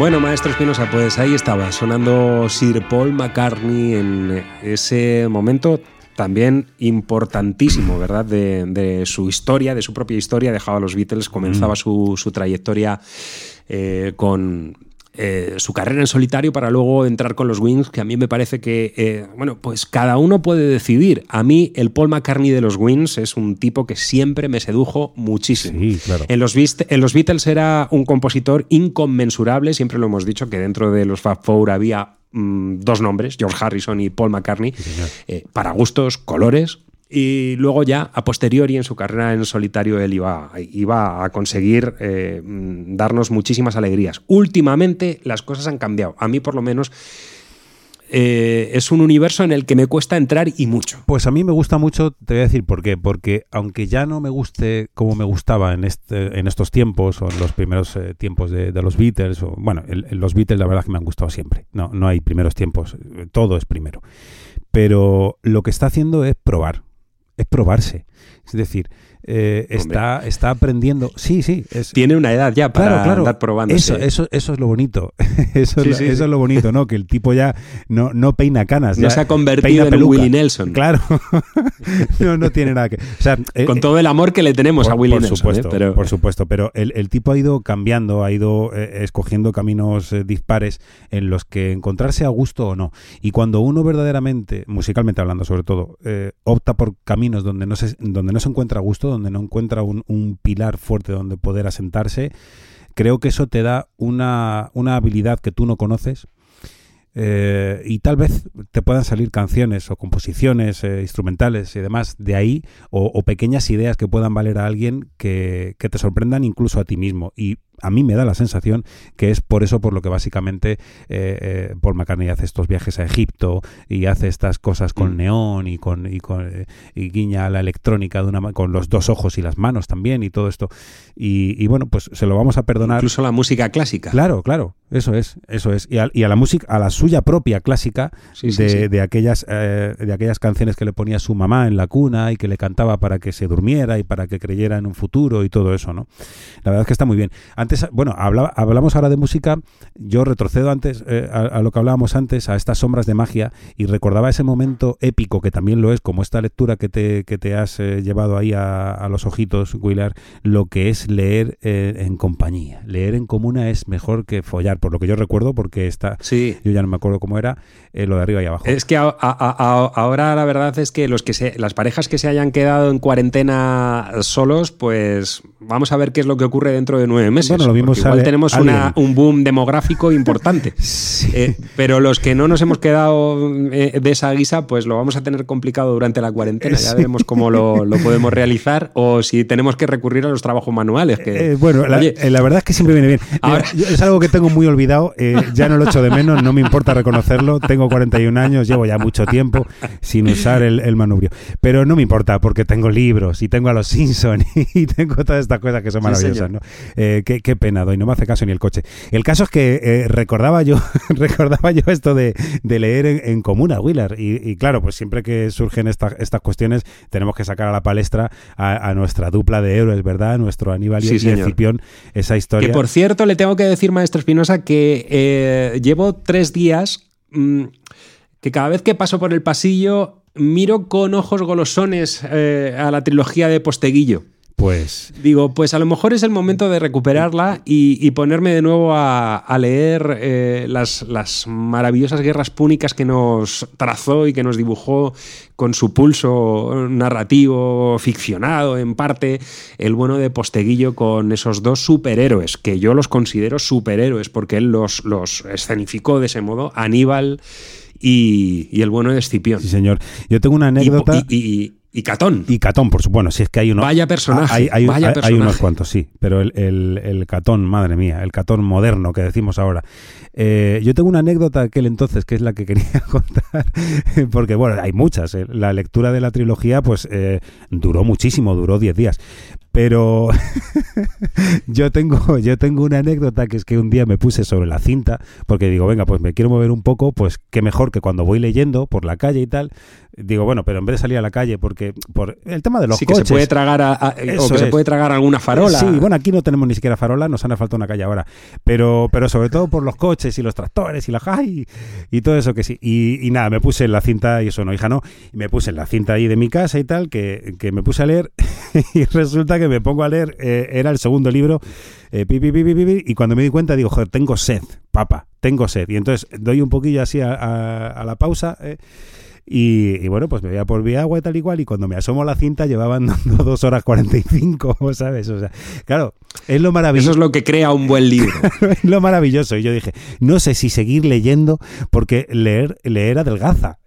Bueno, maestro Espinosa, pues ahí estaba, sonando Sir Paul McCartney en ese momento también importantísimo, ¿verdad? De, su historia, de su propia historia, dejaba los Beatles, comenzaba mm. su, su, trayectoria eh, con eh, su carrera en solitario para luego entrar con los Wings, que a mí me parece que, eh, bueno, pues cada uno puede decidir. A mí el Paul McCartney de los Wings es un tipo que siempre me sedujo muchísimo. en, los, en los Beatles era un compositor inconmensurable, siempre lo hemos dicho, que dentro de los Fab Four había mm, dos nombres, George Harrison y Paul McCartney, eh, para gustos, colores, y luego ya, a posteriori, en su carrera en solitario, él iba, iba a conseguir eh, darnos muchísimas alegrías. Últimamente las cosas han cambiado. A mí, por lo menos, eh, es un universo en el que me cuesta entrar y mucho. Pues a mí me gusta mucho, te voy a decir por qué. Porque aunque ya no me guste como me gustaba en, este, en estos tiempos, o en los primeros eh, tiempos de, los Beatles, o bueno, los Beatles la verdad que me han gustado siempre. No, no hay primeros tiempos, todo es primero. Pero lo que está haciendo es probar es probarse. Es decir, eh, está, está aprendiendo. Sí, sí. Tiene una edad ya para andar probando. Eso, eso, eso es lo bonito. *laughs* eso, es, lo bonito, ¿no? Que el tipo ya no, no peina canas. No se ha convertido en Willie Nelson. Claro. *laughs* no, no tiene nada que. Eh, Con todo el amor que le tenemos a Willie por Nelson. ¿eh? Supuesto, pero... Por supuesto, pero el, tipo ha ido cambiando, ha ido escogiendo caminos dispares en los que encontrarse a gusto o no. Y cuando uno verdaderamente, musicalmente hablando sobre todo, opta por caminos donde no se, donde no se encuentra a gusto, donde no encuentra un, pilar fuerte donde poder asentarse, creo que eso te da una, una habilidad que tú no conoces. Eh, y tal vez te puedan salir canciones o composiciones eh, instrumentales y demás de ahí, o, pequeñas ideas que puedan valer a alguien que, que, te sorprendan incluso a ti mismo. Y a mí me da la sensación que es por eso por lo que básicamente eh, eh, Paul McCartney hace estos viajes a Egipto y hace estas cosas con mm. neón y con y, con, eh, y guiña la electrónica de una con los dos ojos y las manos también y todo esto. Y, bueno pues se lo vamos a perdonar. Incluso la música clásica. Claro claro eso es eso es. Y a, y a la música a la suya propia clásica de, de, aquellas de aquellas canciones que le ponía su mamá en la cuna y que le cantaba para que se durmiera y para que creyera en un futuro y todo eso no la verdad es que está muy bien bueno, hablamos ahora de música, yo retrocedo antes eh, a, lo que hablábamos antes, a estas sombras de magia, y recordaba ese momento épico, que también lo es, como esta lectura que te, que te has eh, llevado ahí a, los ojitos, Willard, lo que es leer eh, en compañía. Leer en comuna es mejor que follar, por lo que yo recuerdo, porque está, sí. yo ya no me acuerdo cómo era, lo de arriba y abajo. Es que ahora la verdad es que los que se, las parejas que se hayan quedado en cuarentena solos, pues vamos a ver qué es lo que ocurre dentro de nueve meses. Bueno, lo mismo igual tenemos un boom demográfico importante. *laughs* Eh, pero los que no nos hemos quedado eh, de esa guisa, pues lo vamos a tener complicado durante la cuarentena. Ya veremos cómo lo, *laughs* podemos realizar o si tenemos que recurrir a los trabajos manuales. Que, eh, bueno, la, verdad es que siempre viene bien. es algo que tengo muy olvidado, ya no lo echo de menos, no me importa reconocerlo. Tengo 41 años, llevo ya mucho tiempo sin usar el, manubrio. Pero no me importa porque tengo libros y tengo a los Simpsons *laughs* y tengo todas estas cosas que son maravillosas. ¿no? Qué penado y no me hace caso ni el coche. El caso es que eh, recordaba yo *laughs* recordaba yo esto de, leer en, común a Willard y, claro, pues siempre que surgen estas cuestiones tenemos que sacar a la palestra a, nuestra dupla de héroes, ¿verdad? Nuestro Aníbal y, Escipión, esa historia. Que por cierto, le tengo que decir, maestro Espinosa, que eh, llevo tres días mm, que cada vez que paso por el pasillo miro con ojos golosones eh, a la trilogía de Posteguillo. Pues. Digo, pues a lo mejor es el momento de recuperarla y, ponerme de nuevo a, leer eh, las, las, maravillosas guerras púnicas que nos trazó y que nos dibujó con su pulso narrativo ficcionado, en parte, el bueno de Posteguillo con esos dos superhéroes, que yo los considero superhéroes porque él los, los escenificó de ese modo, Aníbal y, el bueno de Escipión. Sí, señor. Yo tengo una anécdota. y y Catón. Y Catón, por supuesto. Bueno, si es que hay uno. Vaya personaje. Hay, vaya hay, unos cuantos, sí. Pero el, el, Catón, madre mía, el Catón moderno que decimos ahora. Eh, yo tengo una anécdota de aquel entonces que es la que quería *laughs* contar. Porque, bueno, hay muchas. Eh. La lectura de la trilogía, pues, eh, duró muchísimo, duró 10 días. Pero *laughs* yo tengo yo tengo una anécdota que es que un día me puse sobre la cinta porque digo, venga, pues me quiero mover un poco, pues qué mejor que cuando voy leyendo por la calle y tal, Digo, bueno, pero en vez de salir a la calle, porque por el tema de los sí, coches. que se puede tragar a- a- o que se puede tragar alguna farola. Sí, bueno, aquí no tenemos ni siquiera farola, nos hace falta una calle ahora. Pero, pero sobre todo por los coches y los tractores y la ¡ay! y todo eso que sí. Y, y nada, me puse en la cinta, y eso no, hija, no. Y me puse en la cinta ahí de mi casa y tal, que, que me puse a leer. *laughs* y resulta que me pongo a leer, eh, era el segundo libro, eh, y cuando me di cuenta digo, joder, tengo sed, papa, tengo sed. Y entonces doy un poquillo así a la pausa. eh, y, y bueno, pues me voy a por mi agua y tal y cual. Y cuando me asomo a la cinta llevaban *laughs* dando dos horas 45, *laughs* ¿sabes? O sea, claro, es lo Eso maravilloso. es lo que crea un buen libro. *laughs* es lo maravilloso. Y yo dije, no sé si seguir leyendo porque leer, leer adelgaza.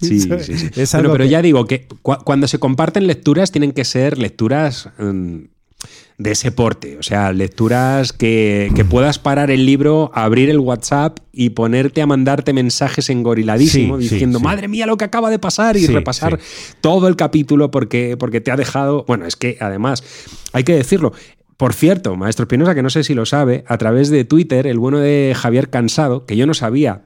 Sí, Eso sí, sí. es Bueno, pero que- ya digo que cu- cuando se comparten lecturas tienen que ser lecturas mm, de ese porte. O sea, lecturas que, que puedas parar el libro, abrir el WhatsApp y ponerte a mandarte mensajes engoriladísimo Sí, sí, diciendo, sí. madre mía, lo que acaba de pasar y repasar todo el capítulo porque, porque te ha dejado. Bueno, es que además, hay que decirlo. Por cierto, Maestro Espinosa, que no sé si lo sabe, a través de Twitter, el bueno de Javier Cansado, que yo no sabía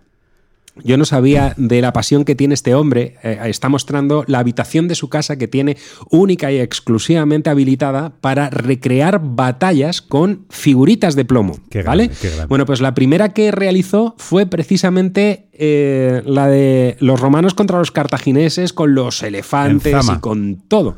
yo no sabía de la pasión que tiene este hombre. Eh, está mostrando la habitación de su casa que tiene única y exclusivamente habilitada para recrear batallas con figuritas de plomo. Qué ¿Vale? grande, qué grande. Bueno, pues la primera que realizó fue precisamente eh, la de los romanos contra los cartagineses, con los elefantes y con todo.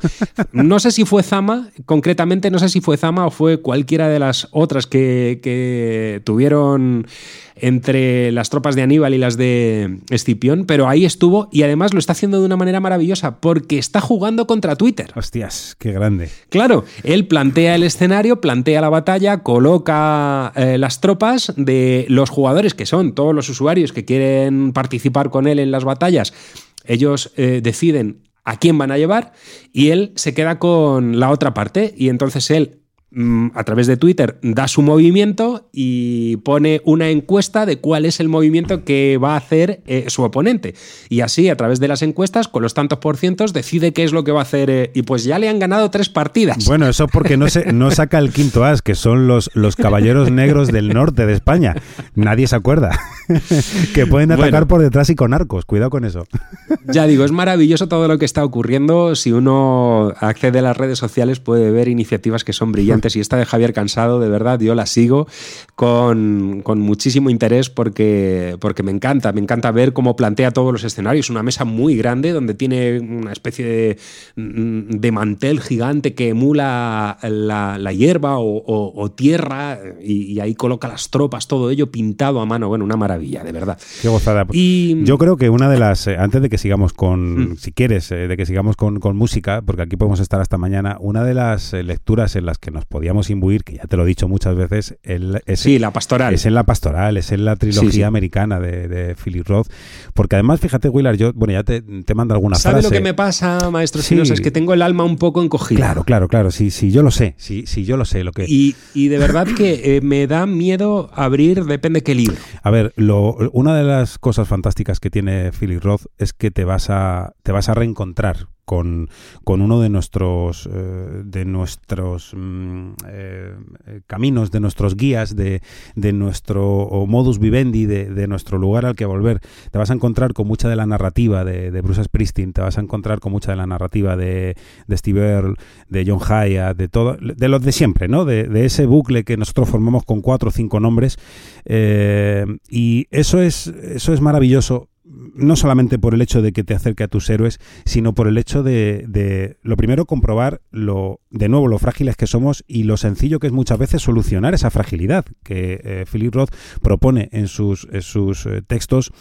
No sé si fue Zama, concretamente no sé si fue Zama o fue cualquiera de las otras que, que tuvieron entre las tropas de Aníbal y las de Escipión, pero ahí estuvo y además lo está haciendo de una manera maravillosa porque está jugando contra Twitter. Hostias, qué grande. Claro, él plantea el escenario, plantea la batalla, coloca eh, las tropas de los jugadores que son todos los usuarios que quieren participar con él en las batallas. Ellos eh, deciden a quién van a llevar y él se queda con la otra parte y entonces él a través de Twitter da su movimiento y pone una encuesta de cuál es el movimiento que va a hacer eh, su oponente. Y así, a través de las encuestas, con los tantos por cientos, decide qué es lo que va a hacer. eh, y pues ya le han ganado tres partidas. Bueno, eso porque no, se, no saca el quinto as, que son los, los caballeros negros del norte de España. Nadie se acuerda. *laughs* que pueden atacar Bueno. por detrás y con arcos. Cuidado con eso. Ya digo, es maravilloso todo lo que está ocurriendo. Si uno accede a las redes sociales puede ver iniciativas que son brillantes y esta de Javier Cansado, de verdad, yo la sigo con, con muchísimo interés porque, porque me encanta, me encanta ver cómo plantea todos los escenarios. Una mesa muy grande donde tiene una especie de, de mantel gigante que emula la, la hierba o, o- o tierra y, y ahí coloca las tropas, todo ello pintado a mano. Bueno, una maravilla, de verdad. Qué gozada. Y Yo creo que una de las, eh, antes de que sigamos con, Mm. si quieres, eh, de que sigamos con, con música, porque aquí podemos estar hasta mañana, una de las eh, lecturas en las que nos podíamos imbuir, que ya te lo he dicho muchas veces, el, es, sí, la pastoral. es en la pastoral, es en la trilogía Sí, sí. americana de, de Philip Roth, porque además, fíjate, Willard, yo, bueno, ya te, te mando alguna ¿Sabe frase. lo que me pasa, maestro Sí. Es que tengo el alma un poco encogida. Claro, claro, claro, sí, sí, yo lo sé, sí, sí, yo lo sé, lo que... Y, y de verdad que eh, me da miedo abrir, depende qué libro. A ver, lo, una de las cosas fantásticas que tiene Philip Roth es que te vas a, te vas a reencontrar con, con uno de nuestros, eh, de nuestros mm, eh, caminos, de nuestros guías, de, de nuestro modus vivendi, de, nuestro lugar al que volver. Te vas a encontrar con mucha de la narrativa de, de Bruce Springsteen, te vas a encontrar con mucha de la narrativa de, de Steve Earle, de John Hyatt, de todo, de los de siempre, ¿no? De, de ese bucle que nosotros formamos con cuatro o cinco nombres. Eh, y eso es, eso es maravilloso no solamente por el hecho de que te acerque a tus héroes, sino por el hecho de, de, lo primero, comprobar lo, de nuevo lo frágiles que somos y lo sencillo que es muchas veces solucionar esa fragilidad que eh, Philip Roth propone en sus, en sus eh, textos,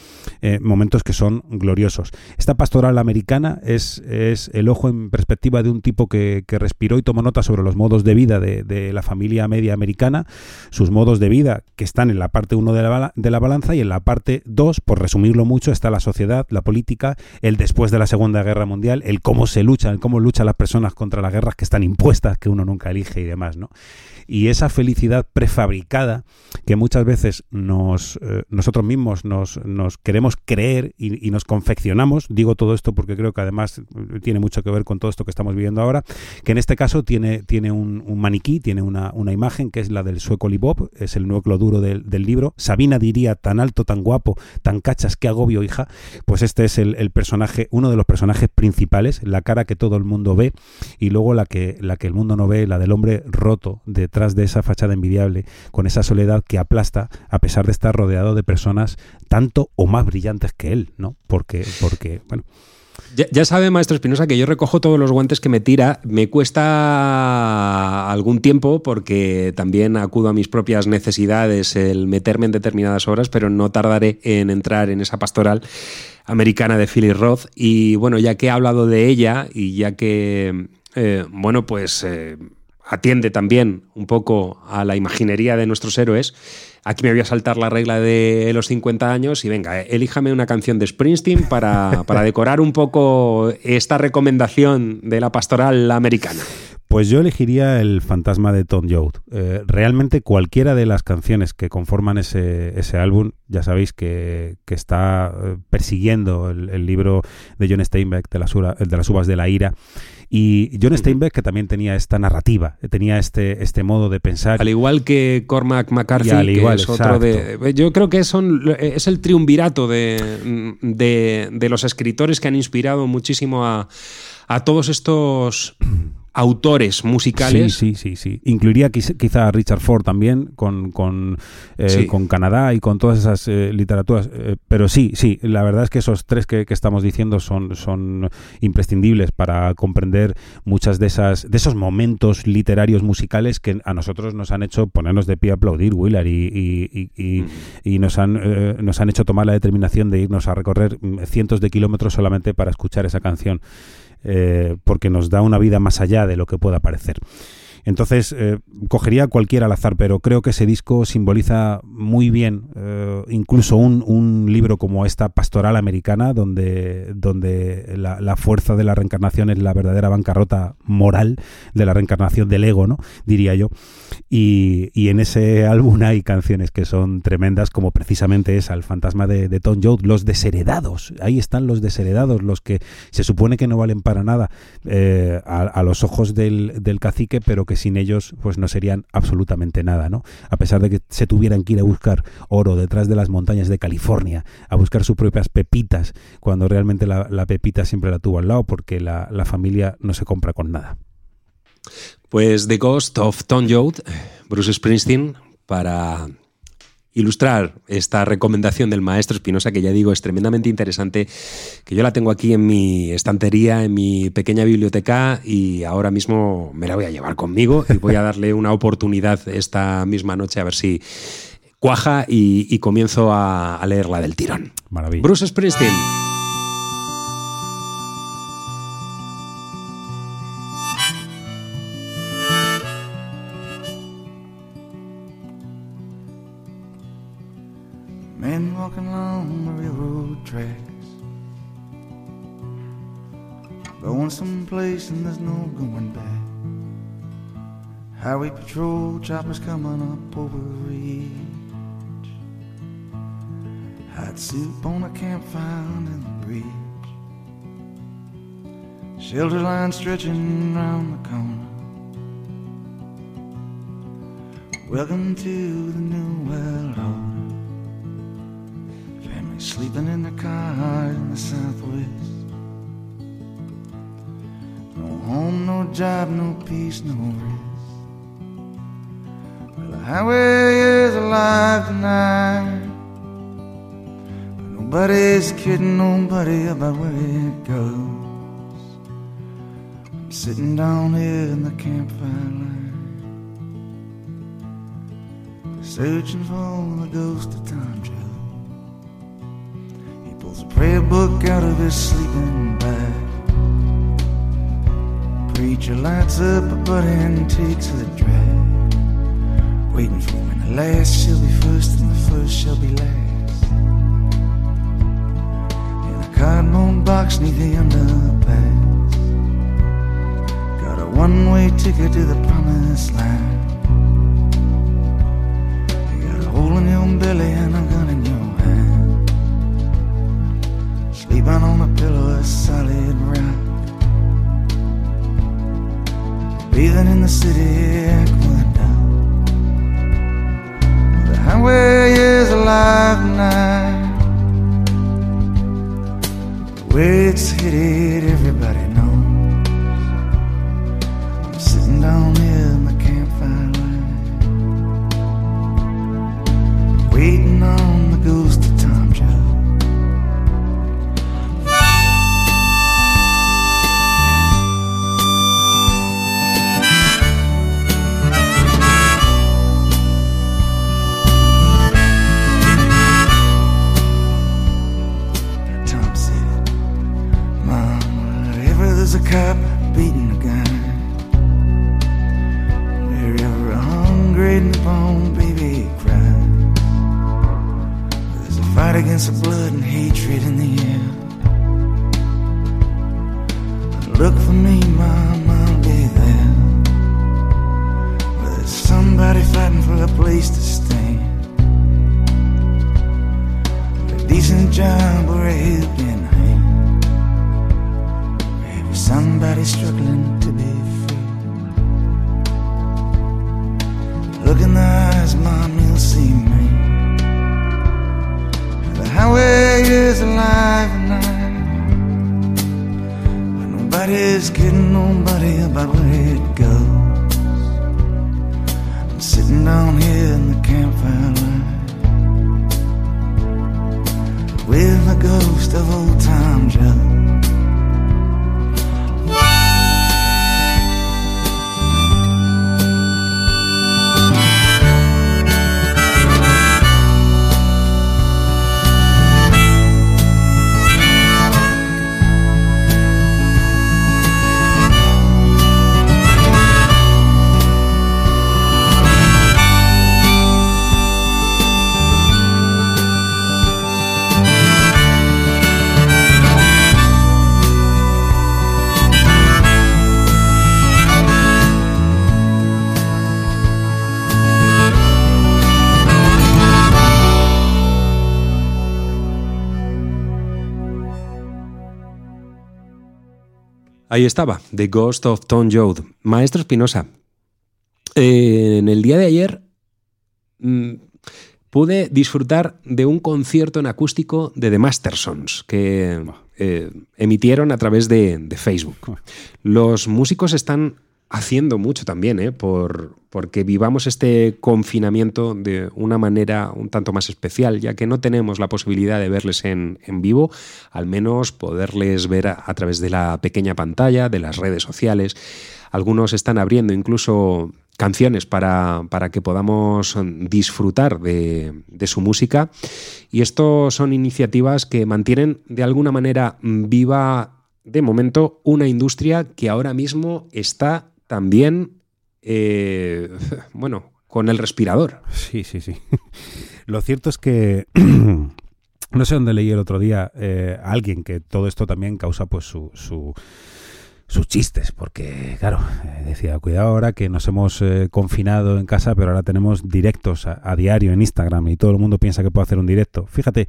eh, momentos que son gloriosos. Esta pastoral americana es, es el ojo en perspectiva de un tipo que, que respiró y tomó nota sobre los modos de vida de, de, la familia media americana, sus modos de vida que están en la parte 1 de la, de la balanza y en la parte 2, por resumirlo mucho, está la sociedad, la política, el después de la Segunda Guerra Mundial, el cómo se lucha, el cómo luchan las personas contra las guerras que están impuestas, que uno nunca elige y demás, ¿no? Y esa felicidad prefabricada que muchas veces nos eh, nosotros mismos nos, queremos creer y, nos confeccionamos, digo todo esto porque creo que además tiene mucho que ver con todo esto que estamos viviendo ahora, que en este caso tiene, tiene un, maniquí, tiene una, una, imagen que es la del sueco Libop, es el núcleo duro del, del libro. Sabina diría tan alto, tan guapo, tan cachas, que agobio hija, pues este es el, personaje, uno de los personajes principales, la cara que todo el mundo ve y luego la que, la que el mundo no ve, la del hombre roto detrás de esa fachada envidiable, con esa soledad que aplasta a pesar de estar rodeado de personas tanto o más brillantes que él, ¿no? Porque, porque bueno. Ya, sabe, maestro Espinosa, que yo recojo todos los guantes que me tira. Me cuesta algún tiempo porque también acudo a mis propias necesidades el meterme en determinadas horas, pero no tardaré en entrar en esa pastoral americana de Philly Roth. Y bueno, ya que he hablado de ella y ya que, eh, bueno, pues eh, atiende también un poco a la imaginería de nuestros héroes, aquí me voy a saltar la regla de los 50 años y venga, elíjame una canción de Springsteen *laughs* para, decorar un poco esta recomendación de la pastoral americana. Pues yo elegiría el fantasma de Tom Joad. Eh, realmente cualquiera de las canciones que conforman ese, ese álbum, ya sabéis que, está eh, persiguiendo el, libro de John Steinbeck de de las uvas de la ira y John Steinbeck, que también tenía esta narrativa, tenía este, este modo de pensar. Al igual que Cormac McCarthy, que es otro de. Yo creo que son, es el triunvirato de, de, los escritores que han inspirado muchísimo a, a todos estos autores musicales. Sí, sí, sí, sí. Incluiría quizá a Richard Ford también, con, con, eh, con Canadá y con todas esas eh, literaturas. Eh, pero sí, sí, la verdad es que esos tres que, estamos diciendo son, son imprescindibles para comprender muchas de esas de esos momentos literarios musicales que a nosotros nos han hecho ponernos de pie a aplaudir, Willard, y, y, y, y nos, han, nos han hecho tomar la determinación de irnos a recorrer mm, cientos de kilómetros solamente para escuchar esa canción. Eh, porque nos da una vida más allá de lo que pueda parecer. Entonces, eh, cogería cualquiera al azar, pero creo que ese disco simboliza muy bien eh, incluso un, un, libro como esta Pastoral Americana, donde, donde la, fuerza de la reencarnación es la verdadera bancarrota moral de la reencarnación del ego, ¿no? diría yo. Y, y en ese álbum hay canciones que son tremendas, como precisamente esa, El fantasma de, de Tom Joad, Los desheredados. Ahí están los desheredados, los que se supone que no valen para nada eh, a, a, los ojos del, del cacique, pero que que sin ellos pues no serían absolutamente nada, ¿no? A pesar de que se tuvieran que ir a buscar oro detrás de las montañas de California, a buscar sus propias pepitas, cuando realmente la, pepita siempre la tuvo al lado, porque la, la familia no se compra con nada. Pues The Ghost of Tom Joad, Bruce Springsteen, para ilustrar esta recomendación del maestro Espinosa, que ya digo es tremendamente interesante, que yo la tengo aquí en mi estantería, en mi pequeña biblioteca y ahora mismo me la voy a llevar conmigo y voy a darle una oportunidad esta misma noche a ver si cuaja y, comienzo a, a leerla del tirón. Maravilla. Bruce Springsteen. And there's no going back. Highway patrol choppers coming up over ridge. Hot soup on a campfire under the bridge. Shelter line stretching around the corner. Welcome to the new world order. Sleeping in the car in the southwest. No home, no job, no peace, no rest. Well, the highway is alive tonight. But nobody's kidding nobody about where it goes. I'm sitting down here in the campfire line. Searching for the ghost of time travel He pulls a prayer book out of his sleeping bag. Preacher lights up a butt and takes the drag. Waiting for when the last shall be first and the first shall be last. In a cardboard box neath the underpass. Got a one way ticket to the promised land. You got a hole in your belly and a gun in your hand. Sleeping on a pillow of solid rock. Bathing in the city aqueduct. The highway is alive tonight. Where it's headed, everybody knows. I'm sitting down in the campfire light, waiting on against the blood and hatred in the air. Look for me, Mom, I'll be there. Where there's somebody fighting for a place to stay. a decent job or a helping hand. Maybe somebody struggling to be free. Look in the eyes, mom, you'll see me. Highway is alive at night. But nobody's kidding nobody about where it goes. I'm sitting down here in the campfire light with a ghost of old Tom Joe. Ahí estaba, The Ghost of Tom Joad. Maestro Espinosa, eh, en el día de ayer mm, pude disfrutar de un concierto en acústico de The Mastersons que eh, emitieron a través de, de Facebook. Los músicos están haciendo mucho también ¿eh? por porque vivamos este confinamiento de una manera un tanto más especial, ya que no tenemos la posibilidad de verles en, en vivo, al menos poderles ver a, través de la pequeña pantalla, de las redes sociales. Algunos están abriendo incluso canciones para, para que podamos disfrutar de, de su música. Y esto son iniciativas que mantienen de alguna manera viva, de momento, una industria que ahora mismo está también, eh, *laughs* bueno, con el respirador. Sí, sí, sí. *laughs* Lo cierto es que *clears throat* no sé dónde leí el otro día eh, a alguien que todo esto también causa pues su, su sus chistes, porque claro, eh, decía, cuidado ahora que nos hemos eh, confinado en casa, pero ahora tenemos directos a, a, diario en Instagram y todo el mundo piensa que puede hacer un directo. Fíjate,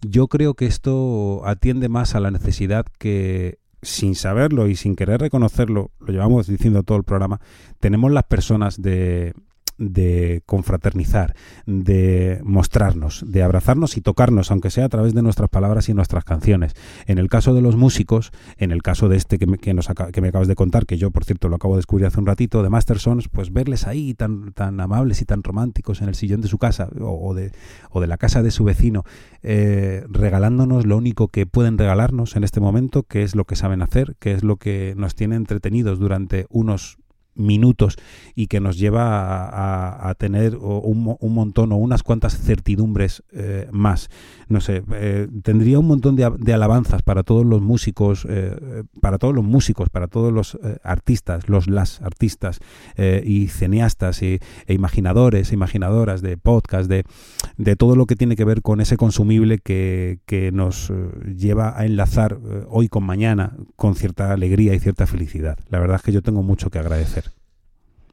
yo creo que esto atiende más a la necesidad que sin saberlo y sin querer reconocerlo, lo llevamos diciendo todo el programa, tenemos las personas de, de confraternizar, de mostrarnos, de abrazarnos y tocarnos, aunque sea a través de nuestras palabras y nuestras canciones. En el caso de los músicos, en el caso de este que me, que me acabas de contar, que yo por cierto lo acabo de descubrir hace un ratito, de Mastersons, pues verles ahí tan, tan amables y tan románticos en el sillón de su casa o, o de, o de la casa de su vecino, eh, regalándonos lo único que pueden regalarnos en este momento, que es lo que saben hacer, que es lo que nos tiene entretenidos durante unos minutos y que nos lleva a, a, a tener un, un, montón o unas cuantas certidumbres eh, más. No sé, eh, tendría un montón de, alabanzas para todos los músicos, eh, para todos los músicos, para todos los artistas, los las artistas y cineastas y, e imaginadores, e imaginadoras de podcast, de, de, todo lo que tiene que ver con ese consumible que, que nos lleva a enlazar hoy con mañana con cierta alegría y cierta felicidad. La verdad es que yo tengo mucho que agradecer.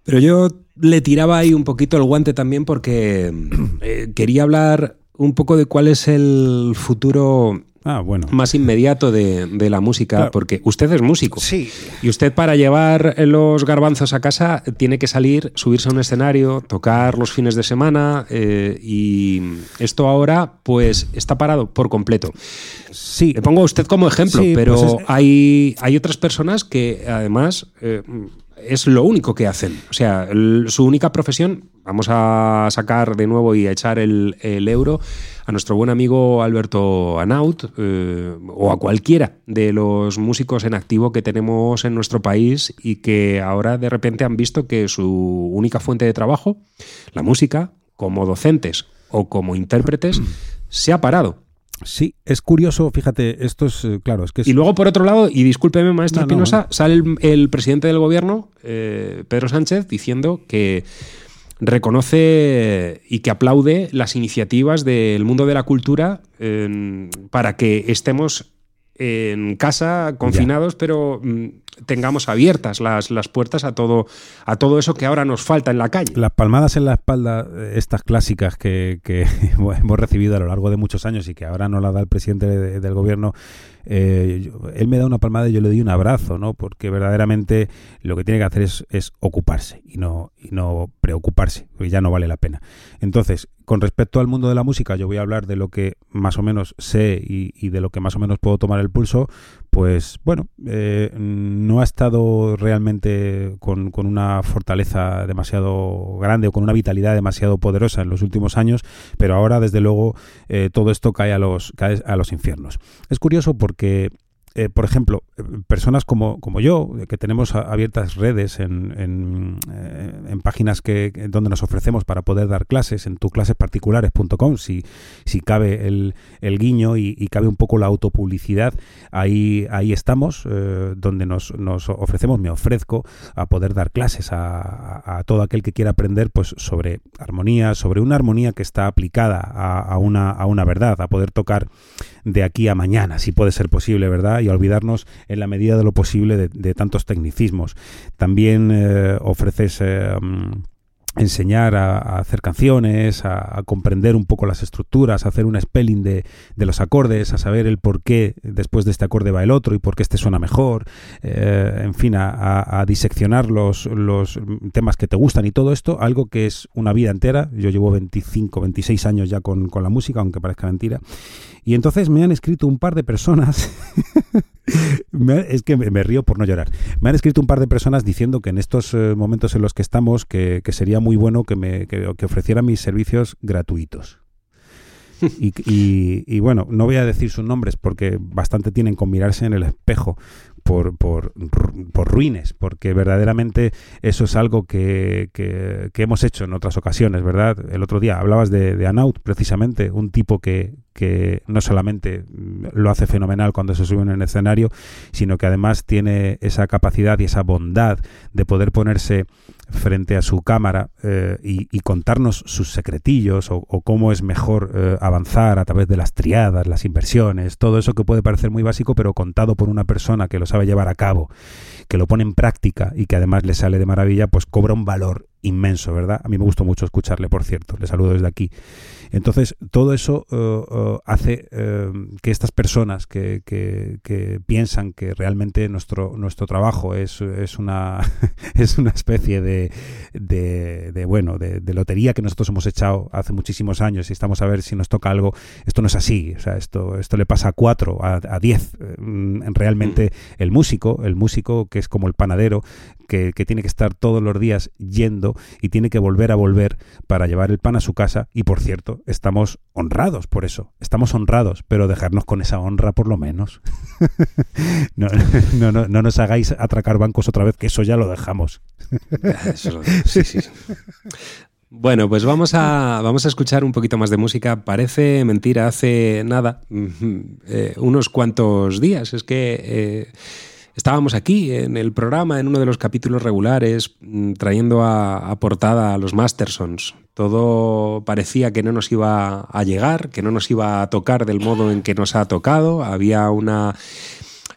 Pero yo le tiraba ahí un poquito el guante también porque *clears throat* eh, quería hablar un poco de cuál es el futuro Ah, bueno. más inmediato de, de la música, Claro. porque usted es músico. Sí. Y usted para llevar los garbanzos a casa tiene que salir, subirse a un escenario, tocar los fines de semana eh, y esto ahora pues está parado por completo. Sí. Le pongo a usted como ejemplo, Sí, pero pues es- hay, hay otras personas que además eh, es lo único que hacen. O sea, su única profesión, vamos a sacar de nuevo y a echar el, el euro a nuestro buen amigo Alberto Anaut eh, o a cualquiera de los músicos en activo que tenemos en nuestro país y que ahora de repente han visto que su única fuente de trabajo, la música, como docentes o como intérpretes, se ha parado. Sí, es curioso, fíjate, esto es, eh, claro, es que es- Y luego, por otro lado, y discúlpeme, maestro No, no, Espinosa, no. sale el, el presidente del gobierno, eh, Pedro Sánchez, diciendo que reconoce y que aplaude las iniciativas del mundo de la cultura para que estemos en casa, confinados, pero mm, tengamos abiertas las, las puertas a todo, a todo eso que ahora nos falta en la calle. las palmadas en la espalda, eh, estas clásicas que, que *laughs* hemos recibido a lo largo de muchos años y que ahora no la da el presidente de- del gobierno, eh, él me da una palmada y yo le doy un abrazo, ¿no? Porque verdaderamente lo que tiene que hacer es, es ocuparse y no, y no preocuparse, porque ya no vale la pena. Entonces, con respecto al mundo de la música, yo voy a hablar de lo que más o menos sé y, y de lo que más o menos puedo tomar el pulso, pues bueno, eh, no ha estado realmente con, con una fortaleza demasiado grande o con una vitalidad demasiado poderosa en los últimos años, pero ahora desde luego eh, todo esto cae a los, cae a los infiernos. Es curioso porque eh, por ejemplo, eh, personas como, como yo, eh, que tenemos abiertas redes en, en, páginas que, donde nos ofrecemos para poder dar clases, en tuclasesparticulares.com, si, si cabe el, el guiño y, cabe un poco la autopublicidad, ahí, ahí estamos, donde nos, nos ofrecemos, me ofrezco a poder dar clases a- a todo aquel que quiera aprender pues, sobre armonía, sobre una armonía que está aplicada a, a una, a una verdad, a poder tocar de aquí a mañana, si puede ser posible, ¿verdad? Y a olvidarnos en la medida de lo posible de, tantos tecnicismos. También eh, ofreces... eh, mm, enseñar a, hacer canciones, a, comprender un poco las estructuras, a hacer un spelling de, de los acordes, a saber el por qué después de este acorde va el otro y por qué este suena mejor, eh, en fin, a- a diseccionar los, los temas que te gustan y todo esto, algo que es una vida entera. Yo llevo 25, 26 años ya con, con la música, aunque parezca mentira. Y entonces me han escrito un par de personas *laughs* es que me, río por no llorar. Me han escrito un par de personas diciendo que en estos eh, momentos en los que estamos, que, que sería muy bueno que me que, que ofreciera mis servicios gratuitos. *laughs* Y, y- y bueno, no voy a decir sus nombres porque bastante tienen con mirarse en el espejo por, por, ru- por ruines, porque verdaderamente eso es algo que, hemos hecho en otras ocasiones, ¿verdad? El otro día hablabas de, de Anaut, precisamente, un tipo que, no solamente lo hace fenomenal cuando se sube en el escenario, sino que además tiene esa capacidad y esa bondad de poder ponerse frente a su cámara eh, y, contarnos sus secretillos o, o cómo es mejor eh, avanzar a través de las triadas, las inversiones, todo eso que puede parecer muy básico, pero contado por una persona que lo sabe llevar a cabo, que lo pone en práctica y que además le sale de maravilla, pues cobra un valor inmenso, ¿verdad? A mí me gustó mucho escucharle, por cierto, le saludo desde aquí. Entonces, todo eso eh, eh, hace eh, que estas personas que, que- que piensan que realmente nuestro, nuestro trabajo es, es, una, *laughs* es una especie de, de, de, bueno, de, de lotería que nosotros hemos echado hace muchísimos años y estamos a ver si nos toca algo, esto no es así. O sea, esto, esto le pasa a cuatro, a, a diez. Mm, Realmente el músico, el músico que es como el panadero, que, que tiene que estar todos los días yendo y tiene que volver a volver para llevar el pan a su casa. Y por cierto, estamos honrados por eso. Estamos honrados, pero dejarnos con esa honra por lo menos. *laughs* no, no, no, no nos hagáis atracar bancos otra vez, que eso ya lo dejamos. Eso, sí. Bueno, pues vamos a, vamos a escuchar un poquito más de música. Parece mentira, hace nada, eh, unos cuantos días. Es que eh, estábamos aquí en el programa, en uno de los capítulos regulares, mm, trayendo a, a portada a los Mastersons. Todo parecía que no nos iba a llegar, que no nos iba a tocar del modo en que nos ha tocado. Había una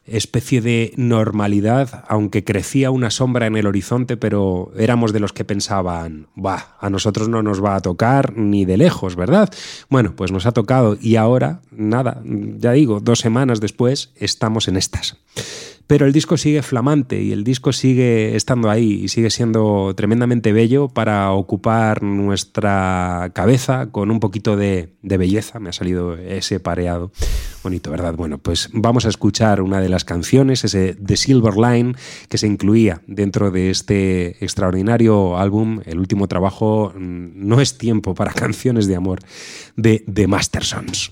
especie de normalidad, aunque crecía una sombra en el horizonte, pero éramos de los que pensaban, va, a nosotros no nos va a tocar ni de lejos, ¿verdad? Bueno, pues nos ha tocado y ahora, nada, ya digo, dos semanas después estamos en estas. Pero el disco sigue flamante y el disco sigue estando ahí y sigue siendo tremendamente bello para ocupar nuestra cabeza con un poquito de, belleza. Me ha salido ese pareado. Bonito, ¿verdad? Bueno, pues vamos a escuchar una de las canciones, ese The Silver Line, que se incluía dentro de este extraordinario álbum. El último trabajo, mm, No es tiempo para *laughs* canciones de amor, de The Mastersons.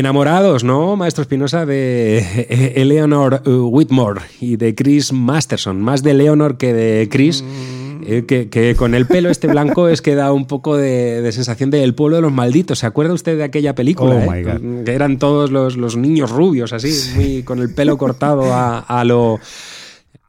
Enamorados, ¿no, maestro Espinosa, de Eleanor Whitmore y de Chris Masterson? Más de Eleanor que de Chris. eh, que, que con el pelo este blanco es que da un poco de, de sensación del pueblo de los malditos. ¿Se acuerda usted de aquella película? Oh, eh? my God. Que eran todos los, los niños rubios, así, muy, con el pelo cortado a, a lo.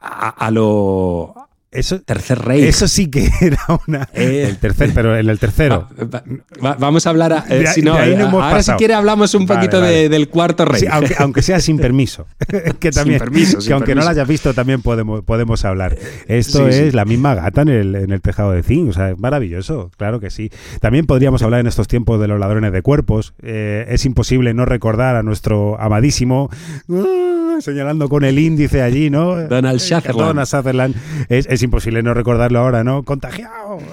A, a lo. Eso, Tercer rey. eso sí que *laughs* era una. Eh. El tercer, pero en el tercero. Va- va- vamos a hablar. a- eh, De- si no, de ahí no eh, ahora, pasado. si quiere, hablamos un Vale, poquito de- del cuarto rey. Sí, aunque, aunque sea sin *laughs* permiso. *laughs* que también, permiso, que sin aunque no lo hayas visto, también podemos, podemos hablar. Esto Sí, es sí. la misma gata en el, en el tejado de zinc. O sea, es maravilloso, claro que sí. También podríamos hablar en estos tiempos de los ladrones de cuerpos. Eh, es imposible no recordar a nuestro amadísimo, ah, señalando con el índice allí, ¿no? Donald Sutherland. Donald Sutherland. Es, es imposible no recordarlo ahora, ¿no? Contagiado. *laughs*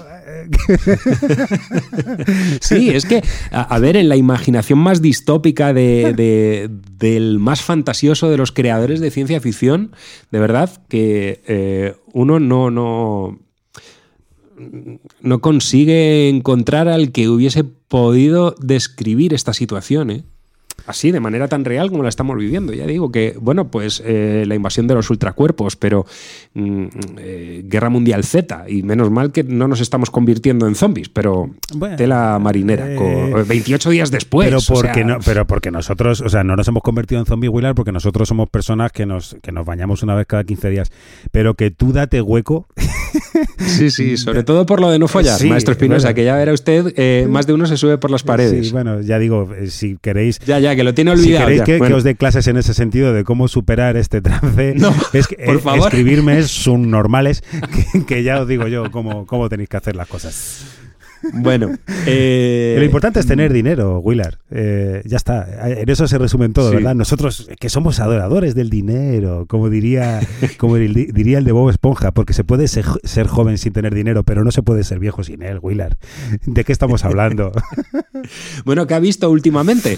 Sí, es que, a, ver, en la imaginación más distópica de- del más fantasioso de los creadores de ciencia ficción, de verdad que eh, uno no, no, no consigue encontrar al que hubiese podido describir esta situación, ¿eh? Así, de manera tan real como la estamos viviendo. Ya digo que, bueno, pues eh, la invasión de los ultracuerpos, pero mm, eh, Guerra Mundial Z, y menos mal que no nos estamos convirtiendo en zombies, pero Bueno, tela marinera, eh, con- 28 días después. pero o sea, porque no, pero porque nosotros, o sea, no nos hemos convertido en zombie Willard porque nosotros somos personas que nos, que nos bañamos una vez cada 15 días. Pero que tú date hueco. *laughs* Sí, sí, sobre todo por lo de no follar, Sí, maestro Espinosa, bueno. que ya verá usted, eh, más de uno se sube por las paredes. Sí, bueno, ya digo, si queréis. Ya, ya, que lo tiene Si olvidado. queréis ya. que, os dé clases en ese sentido de cómo superar este trance, *laughs* No, es que, por eh, favor. escribirme *laughs* es un normales, que, que ya os digo yo cómo, cómo tenéis que hacer las cosas. Bueno, eh, lo importante es tener dinero, Willard. Eh, ya está. En eso se resumen todo, Sí. ¿verdad? Nosotros que somos adoradores del dinero, como diría, *laughs* como dir- diría el de Bob Esponja, porque se puede ser, ser joven sin tener dinero, pero no se puede ser viejo sin él, Willard. ¿De qué estamos hablando? bueno, ¿qué ha visto últimamente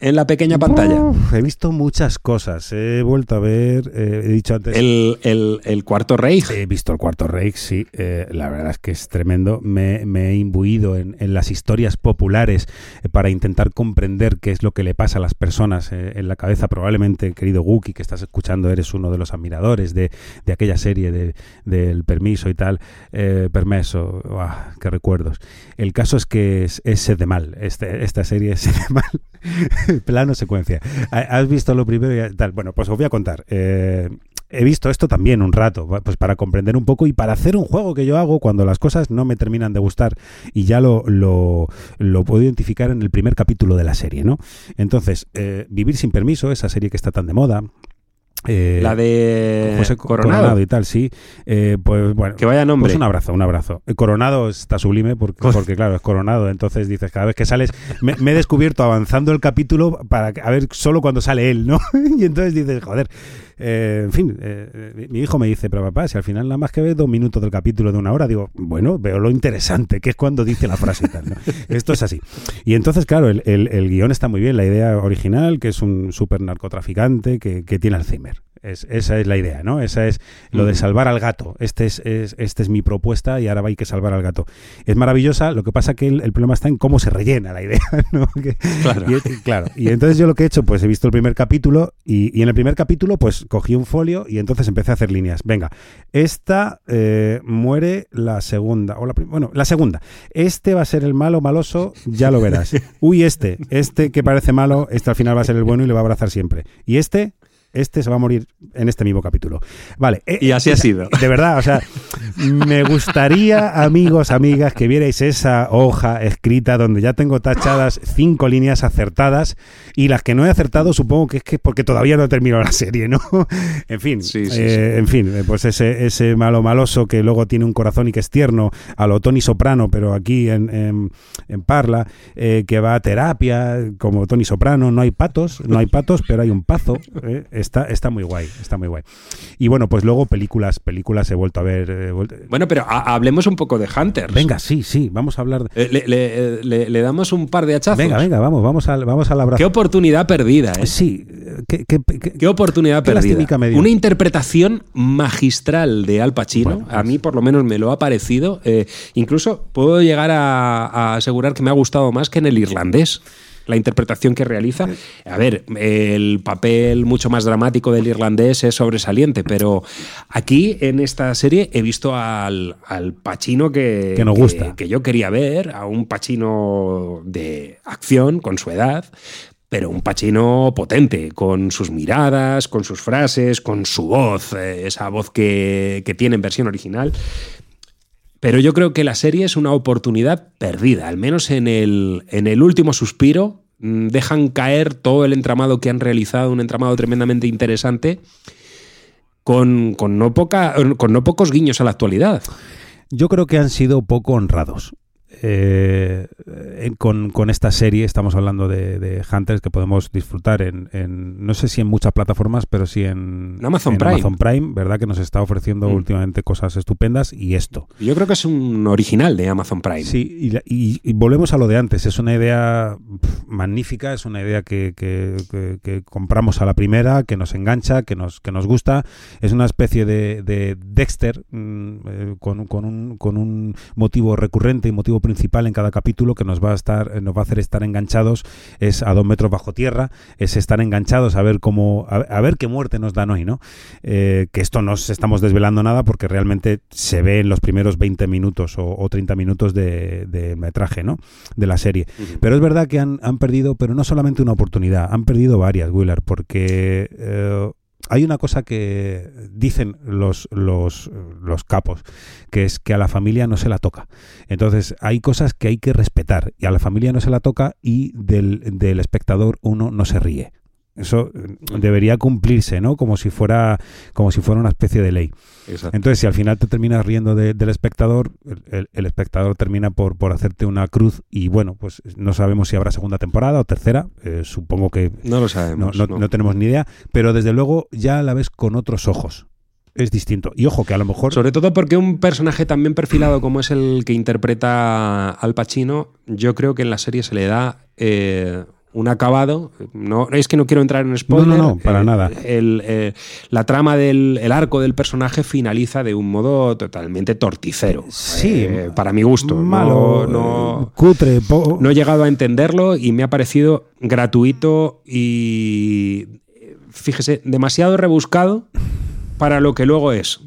en la pequeña pantalla? Uf, he visto muchas cosas. He vuelto a ver, eh, he dicho antes. El, el- el cuarto rey. He visto el Cuarto Reich, sí. eh, la verdad es que es tremendo. Me, me he imbuido en, en las historias populares eh, para intentar comprender qué es lo que le pasa a las personas eh, en la cabeza. Probablemente, querido Guki, que estás escuchando, eres uno de los admiradores de, de aquella serie de- del permiso y tal. Eh, permiso, uah, qué recuerdos. El caso es que es, es de mal. Este- esta serie es de mal. *laughs* *laughs* Plano secuencia. Ha- ¿Has visto lo primero? y tal? Bueno, pues os voy a contar. Eh, he visto esto también un rato, pues para comprender un poco y para hacer un juego que yo hago cuando las cosas no me terminan de gustar y ya lo, lo, lo puedo identificar en el primer capítulo de la serie, ¿no? Entonces, eh, Vivir sin permiso, esa serie que está tan de moda. Eh, La de José Coronado. y tal, sí. Eh, pues bueno, Que vaya nombre. pues un abrazo, un abrazo. Eh, Coronado está sublime porque, porque claro, es Coronado. Entonces dices, cada vez que sales, me, me he descubierto avanzando el capítulo para a ver solo cuando sale él, ¿no? *laughs* y entonces dices, joder, eh, en fin, eh, eh, mi hijo me dice, pero papá, si al final nada más que ves dos minutos del capítulo de una hora, digo, bueno, veo lo interesante, que es cuando dice la frase y tal, ¿no? *laughs* Esto es así. Y entonces, claro, el, el- el guion está muy bien, la idea original, que es un súper narcotraficante que, que tiene Alzheimer. Es- esa es la idea, ¿no? Esa es lo de salvar al gato. Este es, es- este es mi propuesta y ahora hay que salvar al gato. Es maravillosa, lo que pasa que el, el problema está en cómo se rellena la idea, *laughs* ¿no? Que- Claro. y, claro. Y entonces yo lo que he hecho, pues he visto el primer capítulo y, y en el primer capítulo, pues cogí un folio y entonces empecé a hacer líneas. Venga, esta eh, muere la segunda, o la bueno, la segunda. Este va a ser el malo maloso, ya lo verás. *laughs* Uy, este, este que parece malo, este al final va a ser el bueno y le va a abrazar siempre. Y este, este se va a morir en este mismo capítulo. Vale. eh, Y así ha sido. de verdad, o sea, me gustaría, amigos, amigas, que vierais esa hoja escrita donde ya tengo tachadas cinco líneas acertadas y las que no he acertado supongo que es que porque todavía no he terminado la serie, ¿no? *laughs* En fin, Sí, sí, eh, en fin, eh, pues ese, ese malo maloso que luego tiene un corazón y que es tierno, a lo Tony Soprano, pero aquí en, en- en Parla, eh, que va a terapia, como Tony Soprano, no hay patos, no hay patos, pero hay un pazo, eh, está, está muy guay, está muy guay. Y bueno, pues luego películas, películas he vuelto a ver. eh, vuelto- Bueno, pero ha- hablemos un poco de Hunters. Venga, sí, sí, vamos a hablar. de- Eh, Le, le- le- le damos un par de hachazos. Venga, venga, vamos, vamos al, vamos al abrazo. Qué oportunidad perdida, ¿eh? Sí, ¿qué, qué- qué- Qué oportunidad perdida. Una interpretación magistral de Al Pacino. Bueno, a mí, por lo menos, me lo ha parecido. Eh, incluso puedo llegar a, a asegurar que me ha gustado más que en el irlandés. La interpretación que realiza. A ver, el papel mucho más dramático del irlandés es sobresaliente, pero aquí en esta serie he visto al, al Pacino que, Que nos gusta. que yo quería ver, a un Pacino de acción con su edad, pero un Pacino potente, con sus miradas, con sus frases, con su voz, eh, esa voz que, que tiene en versión original. Pero yo creo que la serie es una oportunidad perdida, al menos en el, en el último suspiro. mm, Dejan caer todo el entramado que han realizado, un entramado tremendamente interesante, con, con no, poca, con no pocos guiños a la actualidad. Yo creo que han sido poco honrados. Eh, en- con, con esta serie estamos hablando de, de Hunters que podemos disfrutar en, en- no sé si en muchas plataformas, pero sí en, En Amazon Prime. Amazon Prime, ¿verdad? Que nos está ofreciendo Mm. últimamente cosas estupendas y esto. Yo creo que es un original de Amazon Prime. Sí, y, y- y volvemos a lo de antes. Es una idea pf, magnífica, es una idea que, que- que- que compramos a la primera, que nos engancha, que nos, que nos gusta. Es una especie de, de Dexter mm, eh, con, con un, con un motivo recurrente y motivo principal en cada capítulo que nos va a estar, eh, nos va a hacer estar enganchados. Es a dos metros bajo tierra, es estar enganchados a ver cómo, a, a ver qué muerte nos dan hoy, ¿no? Eh, que esto no os estamos desvelando nada porque realmente se ve en los primeros 20 minutos o, o 30 minutos de, de metraje, ¿no? De la serie. Pero es verdad que han, han perdido, pero no solamente una oportunidad, han perdido varias, Willard, porque eh, hay una cosa que dicen los, los, los capos, que es que a la familia no se la toca. Entonces, hay cosas que hay que respetar, y a la familia no se la toca y del, del espectador uno no se ríe. Eso eh, debería cumplirse, ¿no? Como si fuera, como si fuera una especie de ley. Exacto. Entonces, si al final te terminas riendo de- del espectador, el, el- el espectador termina por, por hacerte una cruz y bueno, pues no sabemos si habrá segunda temporada o tercera, eh, supongo que No lo no, sabemos. no- no. no tenemos ni idea, pero desde luego ya la ves con otros ojos. Es distinto. Y ojo, que a lo mejor... Sobre todo porque un personaje tan bien perfilado como es el que interpreta al Pacino, yo creo que en la serie se le da eh, un acabado. No, es que no quiero entrar en spoiler. No, no, no, para eh, nada. el, eh, la trama del el arco del personaje finaliza de un modo totalmente torticero. Sí, eh, para mi gusto. Malo, no, cutre, no he llegado a entenderlo y me ha parecido gratuito y, fíjese, demasiado rebuscado para lo que luego es.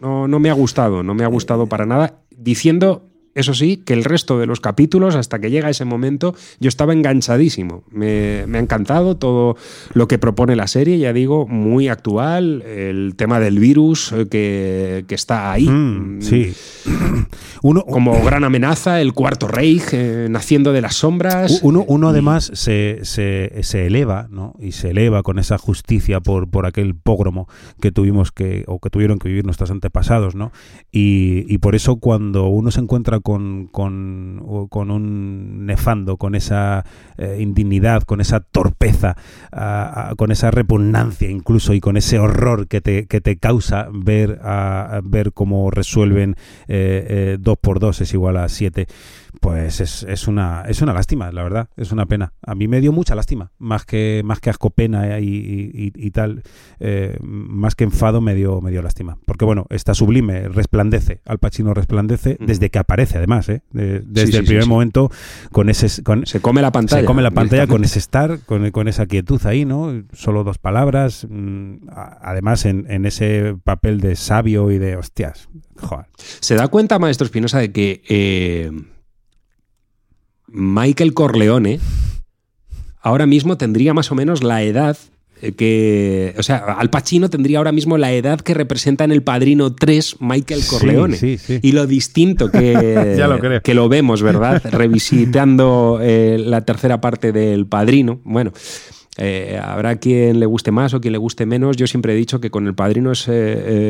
No, no me ha gustado, no me ha gustado para nada, diciendo, eso sí, que el resto de los capítulos, hasta que llega ese momento, yo estaba enganchadísimo. Me, me ha encantado todo lo que propone la serie, ya digo, muy actual, el tema del virus eh, que, que está ahí. Mm, sí. *clears throat* Uno, Como gran amenaza, el cuarto Reich eh, naciendo de las sombras. Uno, uno Y- además se, se, se eleva, ¿no? Y se eleva con esa justicia por, por aquel pógromo que tuvimos que, o que tuvieron que vivir nuestros antepasados, ¿no? Y, y por eso cuando uno se encuentra con, con, con un nefando, con esa eh, indignidad, con esa torpeza, a- a- con esa repugnancia incluso y con ese horror que te, que te causa ver, a, ver cómo resuelven eh, eh, 2 por 2 es igual a 7 pues es, es una es una lástima, la verdad, es una pena. A mí me dio mucha lástima, más que más que asco pena y, y- y- tal, eh, más que enfado me dio me dio lástima, porque bueno, está sublime, resplandece, Al Pacino resplandece desde que aparece además, ¿eh? De- desde sí, el primer sí. momento con ese con, Se come la pantalla. se come la *laughs* pantalla con ese estar, con, con esa quietud ahí, ¿no? Solo dos palabras. mm, Además, en, en ese papel de sabio y de hostias. Joder. ¿Se da cuenta, maestro Espinosa, de que eh, Michael Corleone ahora mismo tendría más o menos la edad eh, que. O sea, Al Pacino tendría ahora mismo la edad que representa en El Padrino 3 Michael Corleone. Sí, sí, sí. Y lo distinto que, *laughs* Ya lo creo. que lo vemos, ¿verdad? *laughs* Revisitando eh, la tercera parte del Padrino. Bueno, eh, habrá quien le guste más o quien le guste menos. Yo siempre he dicho que con El Padrino es eh,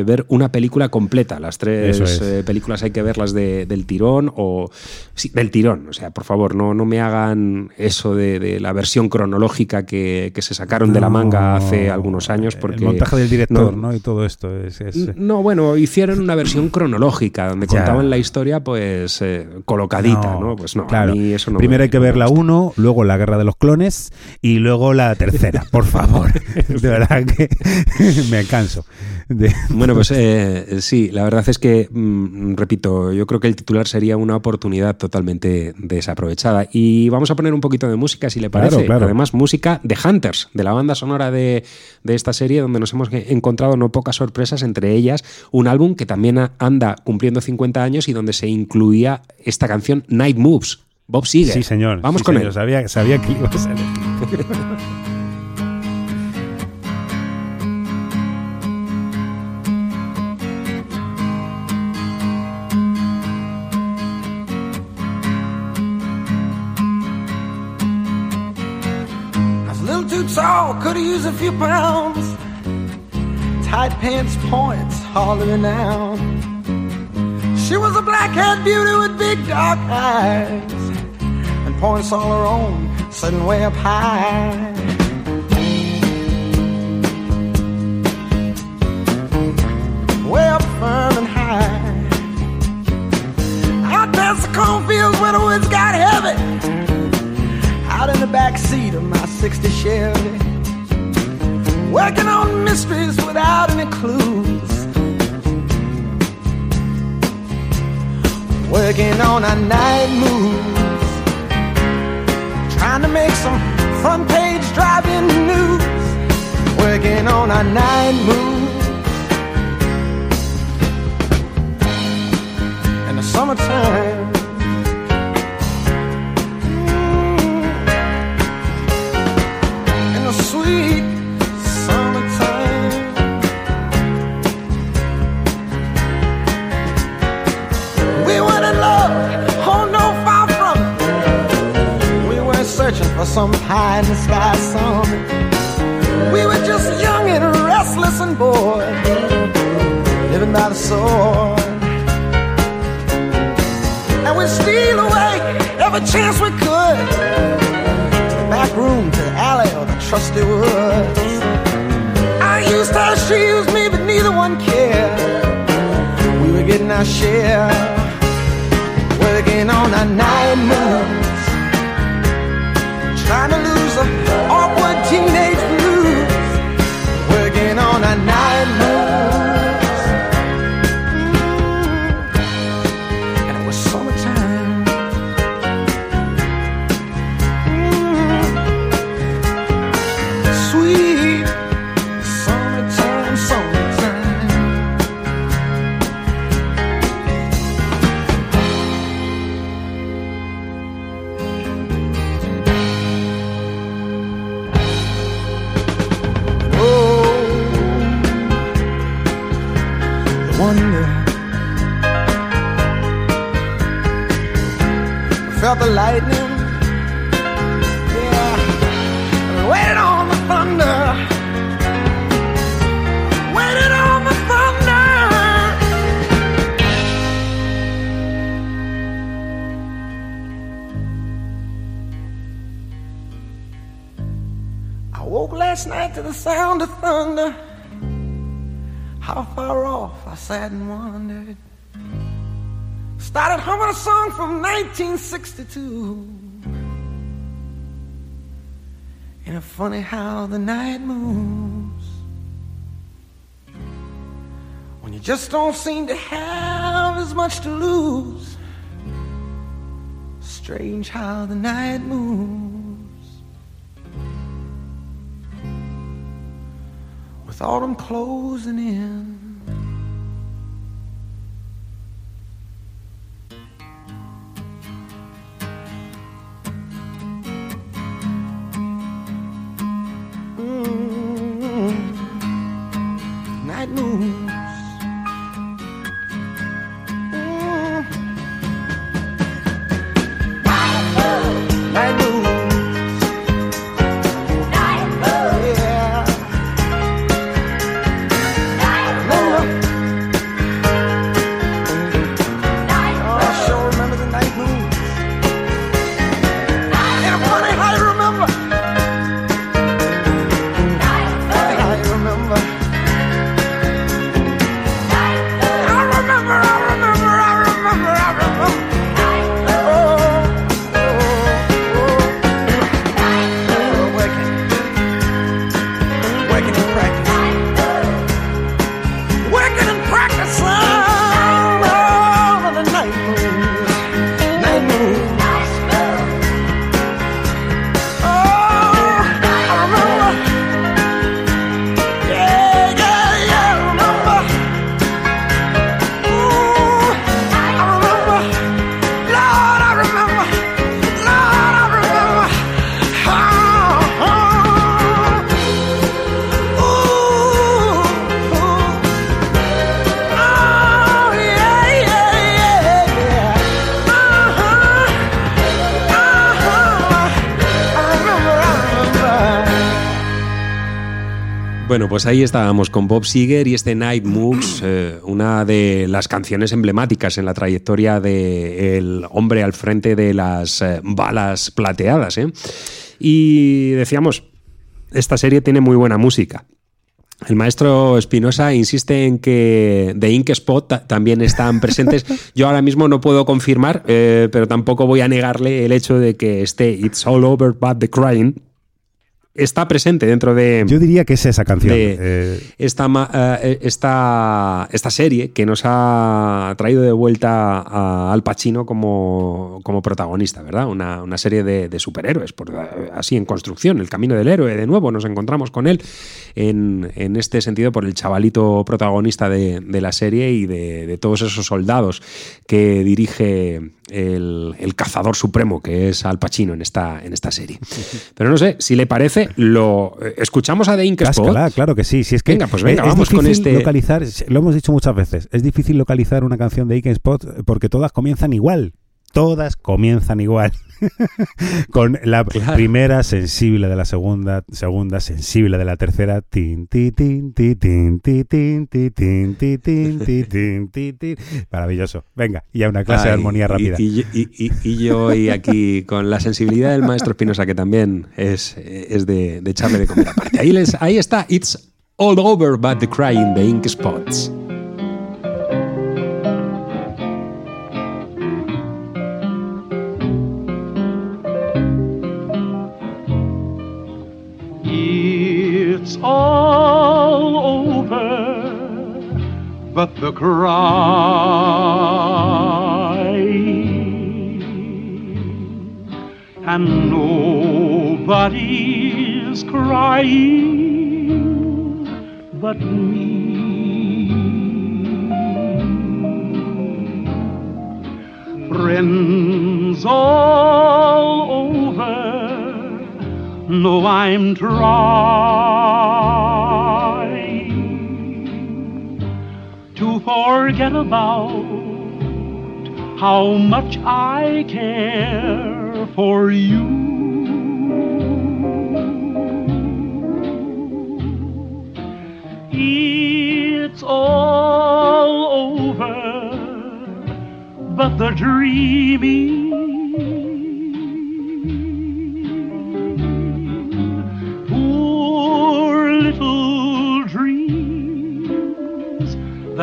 eh, ver una película completa. Las tres es. eh, películas hay que verlas de- del tirón o... Sí, del tirón. O sea, por favor, no, no me hagan eso de, de la versión cronológica que, que se sacaron de la manga hace No, algunos años. Porque El montaje del director, no- ¿no? Y todo esto. Es, es- no, bueno, hicieron una versión cronológica donde *laughs* Ya. contaban la historia pues colocadita, ¿no? Pues no, claro. a mí eso no Primero me- hay que ver la gusta. 1, luego la guerra de los clones y luego la la tercera, por favor. *laughs* De verdad que *laughs* me canso. de- Bueno, pues eh, sí, la verdad es que, mm, repito, yo creo que el titular sería una oportunidad totalmente desaprovechada. Y vamos a poner un poquito de música, si le parece. claro. Además, música de Hunters, de la banda sonora de, de esta serie, donde nos hemos encontrado no pocas sorpresas, entre ellas un álbum que también anda cumpliendo 50 años y donde se incluía esta canción Night Moves, Bob Seger. Sí, señor. Vamos sí, con señor. él. Sabía, sabía que iba a salir. I was a little too tall, could have used a few pounds. Tight pants points, hollering out. She was a black-haired beauty with big dark eyes. And points all her own, sitting way up high. Way up firm and high. Out past the cornfields where the woods got heavy out in the back seat of my 60 Chevy. Working on mysteries without any clues. Working on our night moves. Trying to make some front page driving news. Working on our night moves. In the summertime. Some pie in the sky summit. We were just young and restless and bored, living by the sword. And we'd steal away every chance we could back room to the alley or the trusty woods. I used her, she used me, but neither one cared. We were getting our share, working on our night moves, awkward teenage 1962. And it's funny how the night moves. When you just don't seem to have as much to lose. Strange how the night moves. With autumn closing in. Pues ahí estábamos con Bob Seger y este Night Moves, *clears throat* eh, una de las canciones emblemáticas en la trayectoria del hombre al frente de las eh, balas plateadas. ¿eh? Y decíamos, esta serie tiene muy buena música. El maestro Espinosa insiste en que The Ink Spot también están presentes. *laughs* Yo ahora mismo no puedo confirmar, eh, pero tampoco voy a negarle el hecho de que esté It's All Over But the Crying está presente dentro de. Yo diría que es esa canción. Eh. esta, eh, esta, esta, serie que nos ha traído de vuelta a Al Pacino como, como protagonista, ¿verdad? Una, una serie de, superhéroes, por, así en construcción, el camino del héroe. De nuevo nos encontramos con él en, en este sentido por el chavalito protagonista de, de la serie y de, de, todos esos soldados que dirige el, el, cazador supremo que es Al Pacino en esta, en esta serie. Pero no sé, si le parece, lo eh, escuchamos a The Ink Claro, claro que sí. Si es que venga, pues venga, vamos con este. Localizar, lo hemos dicho muchas veces, es difícil localizar una canción de Ink Spot porque todas comienzan igual todas comienzan igual. *laughs* Con la primera sensible de la segunda, segunda sensible de la tercera, tin tin tin tin tin tin *laughs* tin tin tin tin Maravilloso. Venga, y a una clase de armonía rápida. Y, yo y aquí con la sensibilidad del maestro Espinosa, que también es, es de, de echarle de comer aparte. Ahí, les, ahí está, It's All Over But the Crying, The Ink Spots. All over, but the cry, and nobody's crying but me. Friends all over know I'm trying to forget about how much I care for you. It's all over, but the dreaming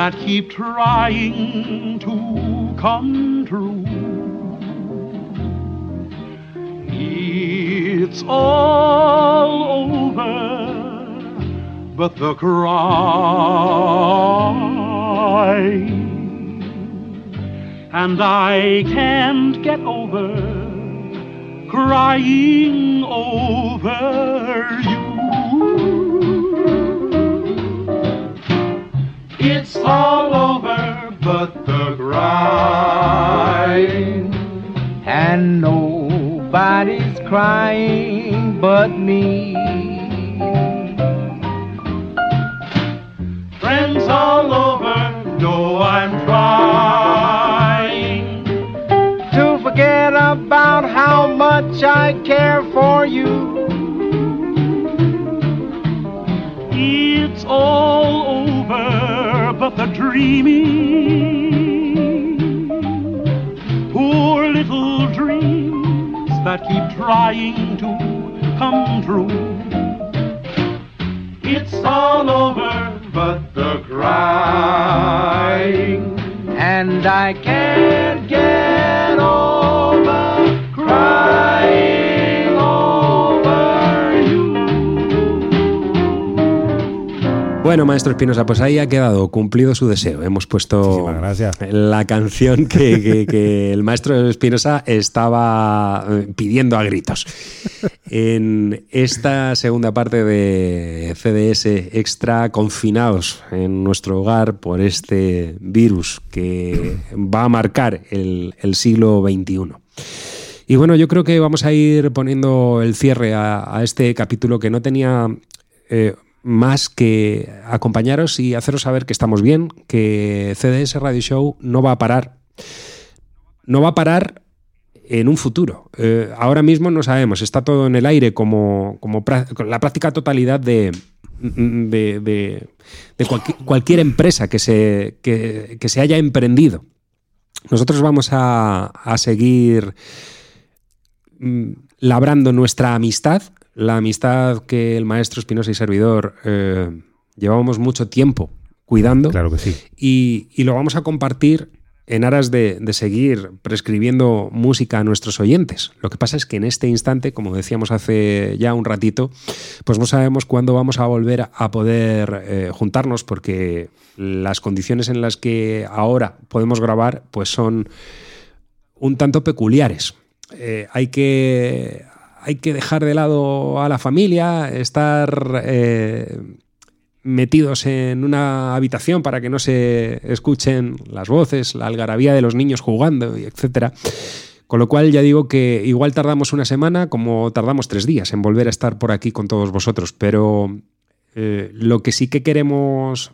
that keep trying to come true. It's all over, but the cry, and I can't get over crying over all over but the crying. And nobody's crying but me. Friends all over know I'm trying to forget about how much I care for you. Dreaming. Poor little dreams that keep trying to come true. It's all over but the crying. And I can't Bueno, maestro Espinosa, pues ahí ha quedado cumplido su deseo. Hemos puesto la canción que, que, que el maestro Espinosa estaba eh, pidiendo a gritos. En esta segunda parte de CDS Extra, confinados en nuestro hogar por este virus que va a marcar el, el siglo XXI. Y bueno, yo creo que vamos a ir poniendo el cierre a, a este capítulo que no tenía eh, más que acompañaros y haceros saber que estamos bien, que CDS Radio Show no va a parar. No va a parar en un futuro. Eh, ahora mismo no sabemos, está todo en el aire como, como la práctica totalidad de, de, de- de cualqui- cualquier empresa que se, que se haya emprendido. Nosotros vamos a, a seguir mm, labrando nuestra amistad, la amistad que el maestro Espinosa y servidor eh, llevábamos mucho tiempo cuidando Claro que sí. y, y lo vamos a compartir en aras de, de seguir prescribiendo música a nuestros oyentes. Lo que pasa es que en este instante, como decíamos hace ya un ratito, pues no sabemos cuándo vamos a volver a poder eh, juntarnos porque las condiciones en las que ahora podemos grabar pues son un tanto peculiares. Eh, hay que hay que dejar de lado a la familia, estar eh, metidos en una habitación para que no se escuchen las voces, la algarabía de los niños jugando, etcétera. Con lo cual ya digo que igual tardamos una semana como tardamos tres días en volver a estar por aquí con todos vosotros, pero eh, lo que sí que queremos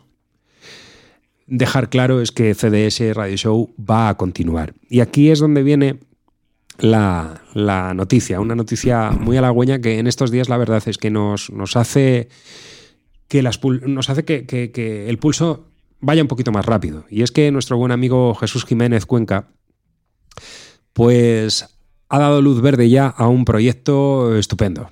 dejar claro es que CDS Radio Show va a continuar. Y aquí es donde viene la, la noticia, una noticia muy halagüeña que en estos días la verdad es que nos, nos hace que las nos hace que, que- el pulso vaya un poquito más rápido. Y es que nuestro buen amigo Jesús Jiménez Cuenca, pues ha dado luz verde ya a un proyecto estupendo.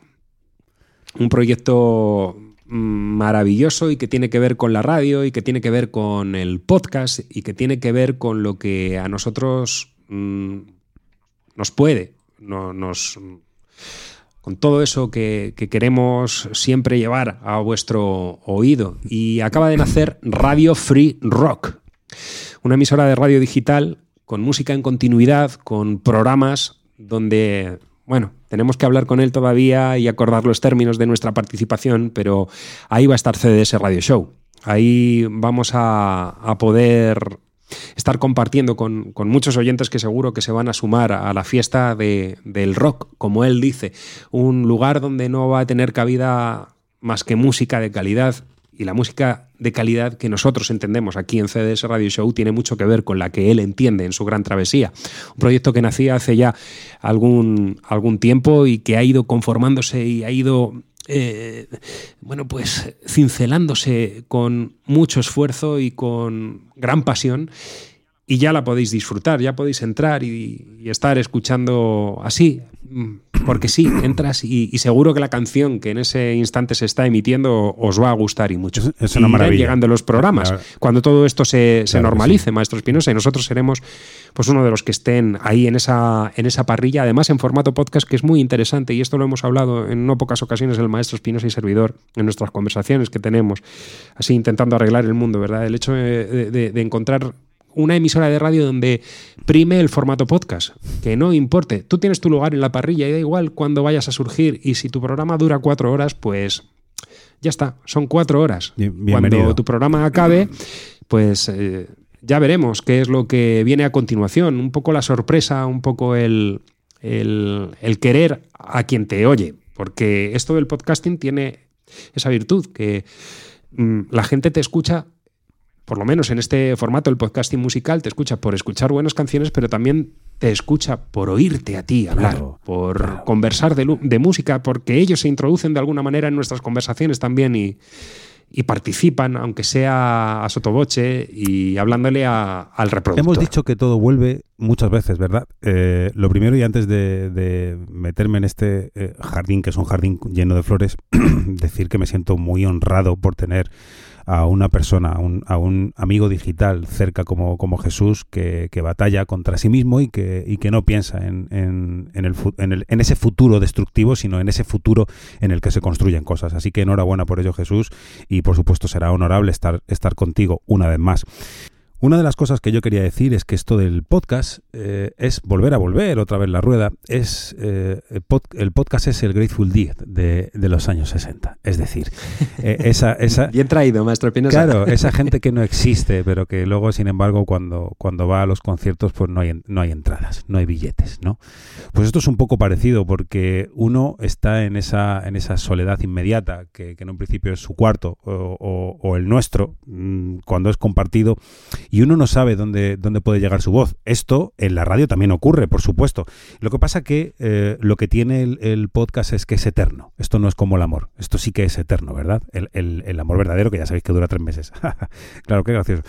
Un proyecto maravilloso y que tiene que ver con la radio y que tiene que ver con el podcast y que tiene que ver con lo que a nosotros mm, nos puede, no, nos, con todo eso que, que queremos siempre llevar a vuestro oído. Y acaba de nacer Radio Free Rock, una emisora de radio digital con música en continuidad, con programas donde, bueno, tenemos que hablar con él todavía y acordar los términos de nuestra participación, pero ahí va a estar CDS Radio Show. Ahí vamos a, a poder estar compartiendo con, con muchos oyentes que seguro que se van a sumar a la fiesta de- del rock, como él dice, un lugar donde no va a tener cabida más que música de calidad y la música de calidad que nosotros entendemos aquí en CDS Radio Show tiene mucho que ver con la que él entiende en su gran travesía. Un proyecto que nacía hace ya algún, algún tiempo y que ha ido conformándose y ha ido eh, bueno, pues cincelándose con mucho esfuerzo y con gran pasión y ya la podéis disfrutar, ya podéis entrar y, y estar escuchando así, mm, porque sí, *clears throat* entras y, y seguro que la canción que en ese instante se está emitiendo os va a gustar y mucho. Es- Y una maravilla. llegando los programas Claro. cuando todo esto se, Claro normalice, Maestro Espinosa, y nosotros seremos pues uno de los que estén ahí en esa, en esa parrilla, además en formato podcast, que es muy interesante, y esto lo hemos hablado en no pocas ocasiones el Maestro Espinosa y servidor en nuestras conversaciones que tenemos, así intentando arreglar el mundo, ¿verdad? El hecho de, de- de- de encontrar una emisora de radio donde prime el formato podcast, que no importe, tú tienes tu lugar en la parrilla y da igual cuando vayas a surgir, y si tu programa dura cuatro horas, pues ya está, son cuatro horas. Bienvenido. Cuando tu programa acabe, pues eh, ya veremos qué es lo que viene a continuación. Un poco la sorpresa, un poco el, el, el querer a quien te oye. Porque esto del podcasting tiene esa virtud, que mm, la gente te escucha, por lo menos en este formato, el podcasting musical, te escucha por escuchar buenas canciones, pero también te escucha por oírte a ti hablar, Claro, por claro. conversar de, música, porque ellos se introducen de alguna manera en nuestras conversaciones también y, y participan, aunque sea a sotoboche y hablándole a- al reproductor. Hemos dicho que todo vuelve muchas veces, ¿verdad? Eh, lo primero y antes de, de meterme en este eh, jardín, que es un jardín lleno de flores, *clears throat* decir que me siento muy honrado por tener a una persona, a un, a un amigo digital cerca como, Jesús que, que batalla contra sí mismo y que, y que no piensa en, en, en, el- en ese futuro destructivo, sino en ese futuro en el que se construyen cosas. Así que enhorabuena por ello Jesús y por supuesto será honorable estar, estar contigo una vez más. Una de las cosas que yo quería decir es que esto del podcast eh, es volver a volver otra vez la rueda. Es eh, el, pod- el podcast es el Grateful Dead de, de los años 60. Es decir, eh, *laughs* esa, esa, Bien traído, maestro Espinosa. Claro, esa *laughs* gente que no existe, pero que luego, sin embargo, cuando, cuando va a los conciertos, pues no hay, no hay entradas, no hay billetes, ¿no? Pues esto es un poco parecido, porque uno está en esa, en esa soledad inmediata, que, que en un principio es su cuarto o, o- o el nuestro, mm, cuando es compartido, y uno no sabe dónde, dónde puede llegar su voz. Esto en la radio también ocurre, por supuesto. Lo que pasa que eh, lo que tiene el, podcast es que es eterno. Esto no es como el amor. Esto sí que es eterno, ¿verdad? El, el amor verdadero, que ya sabéis que dura tres meses. *laughs* claro, qué gracioso.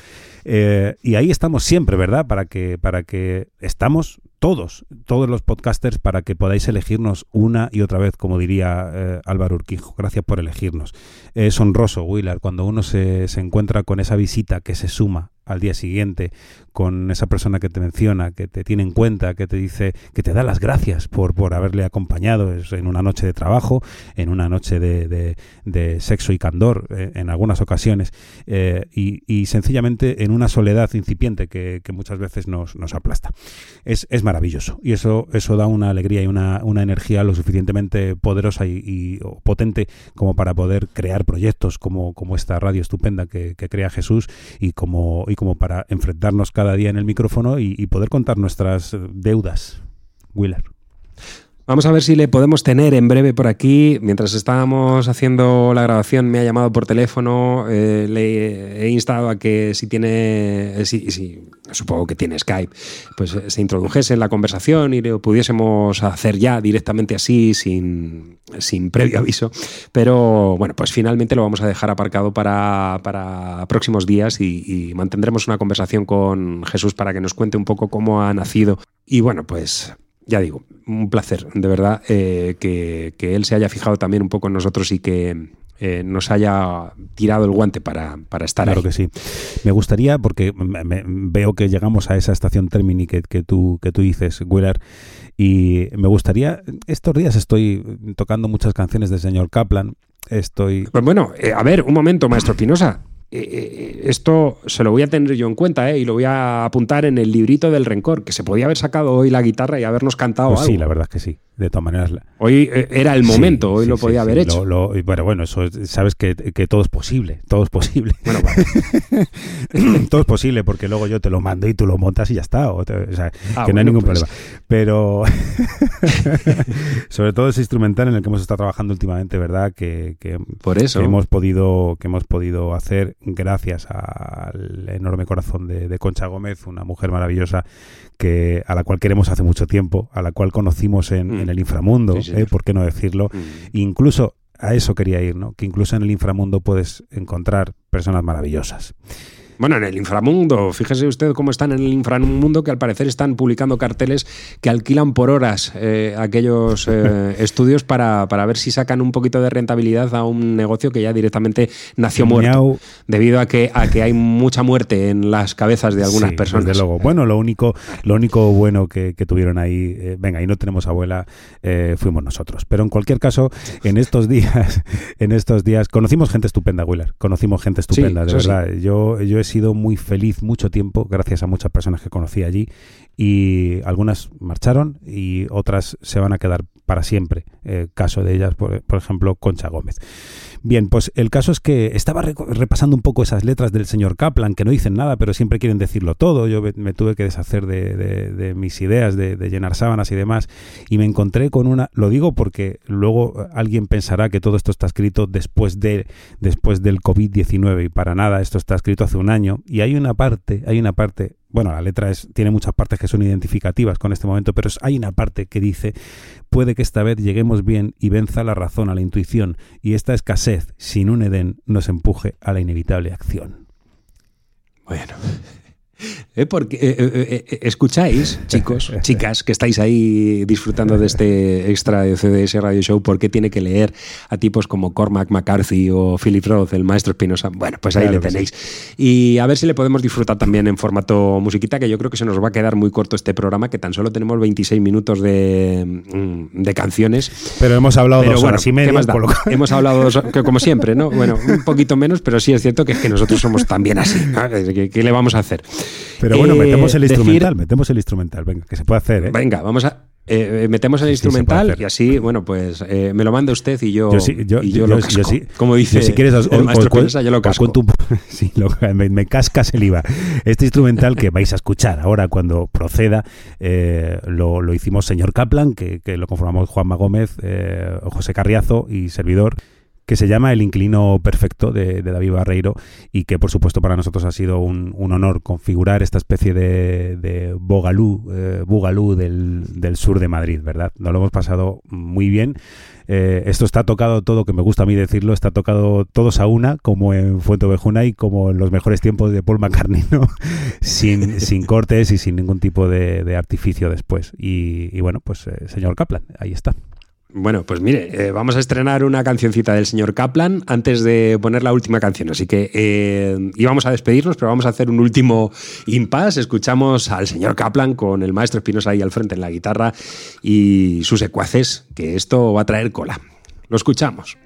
Eh, y ahí estamos siempre, ¿verdad? Para que, para que estamos todos, todos los podcasters, para que podáis elegirnos una y otra vez, como diría eh, Álvaro Urquijo. Gracias por elegirnos. Es honroso, Willard, cuando uno se, se encuentra con esa visita que se suma al día siguiente con esa persona que te menciona, que te tiene en cuenta, que te dice, que te da las gracias por, por haberle acompañado en una noche de trabajo, en una noche de, de, sexo y candor, eh, en algunas ocasiones, eh, y, y, sencillamente en una soledad incipiente que, que muchas veces nos, nos aplasta. Es, es, maravilloso y eso, eso da una alegría y una, una energía lo suficientemente poderosa y, y potente como para poder crear proyectos como, como esta radio estupenda que, que crea Jesús y como como para enfrentarnos cada día en el micrófono y, poder contar nuestras deudas. Wheeler. Vamos a ver si le podemos tener en breve por aquí. Mientras estábamos haciendo la grabación, me ha llamado por teléfono. Eh, le he instado a que si tiene, eh, si, supongo que tiene Skype, pues eh, se introdujese en la conversación y lo pudiésemos hacer ya directamente así, sin, sin previo aviso. Pero bueno, pues finalmente lo vamos a dejar aparcado para, para próximos días y, y mantendremos una conversación con Jesús para que nos cuente un poco cómo ha nacido. Y bueno, pues ya digo, un placer, de verdad, eh, que, él se haya fijado también un poco en nosotros y que eh, nos haya tirado el guante para, para estar claro ahí. que sí. Me gustaría, porque veo que llegamos a esa estación Termini que, que, tú, que tú dices, Willard, y me gustaría, estos días estoy tocando muchas canciones del señor Kaplan, estoy... Pues bueno, eh, a ver, un momento, maestro Pinoza. Eh, eh, esto se lo voy a tener yo en cuenta ¿eh? y lo voy a apuntar en el librito del rencor, que se podía haber sacado hoy la guitarra y habernos cantado pues algo. Sí, la verdad es que sí de todas maneras. Hoy eh, era el momento, hoy lo podía haber hecho. bueno, bueno, eso sabes que, todo es posible, todo es posible. *laughs* Bueno, todo es posible porque luego yo te lo mando y tú lo montas y ya está. O, sea, ah, que no hay ningún pues. problema. Pero *laughs* sobre todo ese instrumental en el que hemos estado trabajando últimamente, ¿verdad? Que, Por eso. hemos podido que hemos podido hacer gracias al enorme corazón de, de Concha Gómez, una mujer maravillosa que a la cual queremos hace mucho tiempo, a la cual conocimos en, mm. el inframundo, ¿eh? ¿por qué no decirlo? Mm. Incluso a eso quería ir, ¿no? Que incluso en el inframundo puedes encontrar personas maravillosas. Bueno, en el inframundo, fíjese usted cómo están en el inframundo, que al parecer están publicando carteles que alquilan por horas eh, aquellos eh, *laughs* estudios para, para, ver si sacan un poquito de rentabilidad a un negocio que ya directamente nació muerto, debido a que, a que hay mucha muerte en las cabezas de algunas personas. Desde luego. Bueno, lo único, lo único bueno que, tuvieron ahí, eh, venga, ahí no tenemos abuela, fuimos nosotros. Pero en cualquier caso, en estos días, *laughs* en estos días, conocimos gente estupenda, Willard, conocimos gente estupenda, de verdad. Yo, yo sido muy feliz mucho tiempo gracias a muchas personas que conocí allí y algunas marcharon y otras se van a quedar para siempre. Eh, caso de ellas, por, ejemplo, Concha Gómez. Bien, pues el caso es que estaba repasando un poco esas letras del señor Kaplan, que no dicen nada, pero siempre quieren decirlo todo. Yo me, tuve que deshacer de, mis ideas, de, llenar sábanas y demás, y me encontré con una, lo digo porque luego alguien pensará que todo esto está escrito después, de, después del COVID-19, y para nada, esto está escrito hace un año, y hay una parte, hay una parte bueno, la letra es, tiene muchas partes que son identificativas con este momento, pero hay una parte que dice, puede que esta vez lleguemos bien y venza la razón a la intuición, y esta escasez, sin un Edén, nos empuje a la inevitable acción. Bueno, ¿Eh? Porque, eh, eh, escucháis, chicos, *laughs* chicas, que estáis ahí disfrutando de este extra de CDS Radio Show, ¿por qué tiene que leer a tipos como Cormac McCarthy o Philip Roth, el maestro Espinosa? Bueno, pues ahí le tenéis. Y a ver si le podemos disfrutar también en formato musiquita, que yo creo que se nos va a quedar muy corto este programa, que tan solo tenemos 26 minutos de, mm, de canciones. Pero hemos hablado dos horas y media. Hemos hablado dos, que como siempre, ¿no? Bueno, un poquito menos, pero sí es cierto que, es que nosotros somos también así. ¿Qué le vamos a hacer? Pero bueno, metemos el eh, instrumental, metemos el instrumental, venga, que se puede hacer, ¿eh? Venga, vamos a. Eh, metemos el instrumental y así, bueno, pues me lo manda usted y yo, y yo, lo casco. Como dice si quieres, el maestro yo lo casco. *laughs* sí, me, cascas el IVA. Este instrumental que vais a escuchar ahora cuando proceda, lo, lo, hicimos señor Kaplan, que, que lo conformamos Juanma Gómez, José Carriazo y servidor que se llama El Inclino Perfecto de, David Barreiro y que por supuesto para nosotros ha sido un, un honor configurar esta especie de, de bogalú, eh, bugalú del, sur de Madrid, ¿verdad? Nos lo hemos pasado muy bien. Eh, esto está tocado todo, que me gusta a mí decirlo, está tocado todos a una, como en Fuente Ovejuna y como en los mejores tiempos de Paul McCartney, ¿no? *laughs* sin, sin cortes y sin ningún tipo de, artificio después. Y, y bueno, pues eh, señor Kaplan, ahí está. Bueno, pues mire, eh, vamos a estrenar una cancioncita del señor Kaplan antes de poner la última canción. Así que eh, íbamos a despedirnos, pero vamos a hacer un último impasse. Escuchamos al señor Kaplan con el maestro Espinosa ahí al frente en la guitarra y sus secuaces, que esto va a traer cola. Lo escuchamos.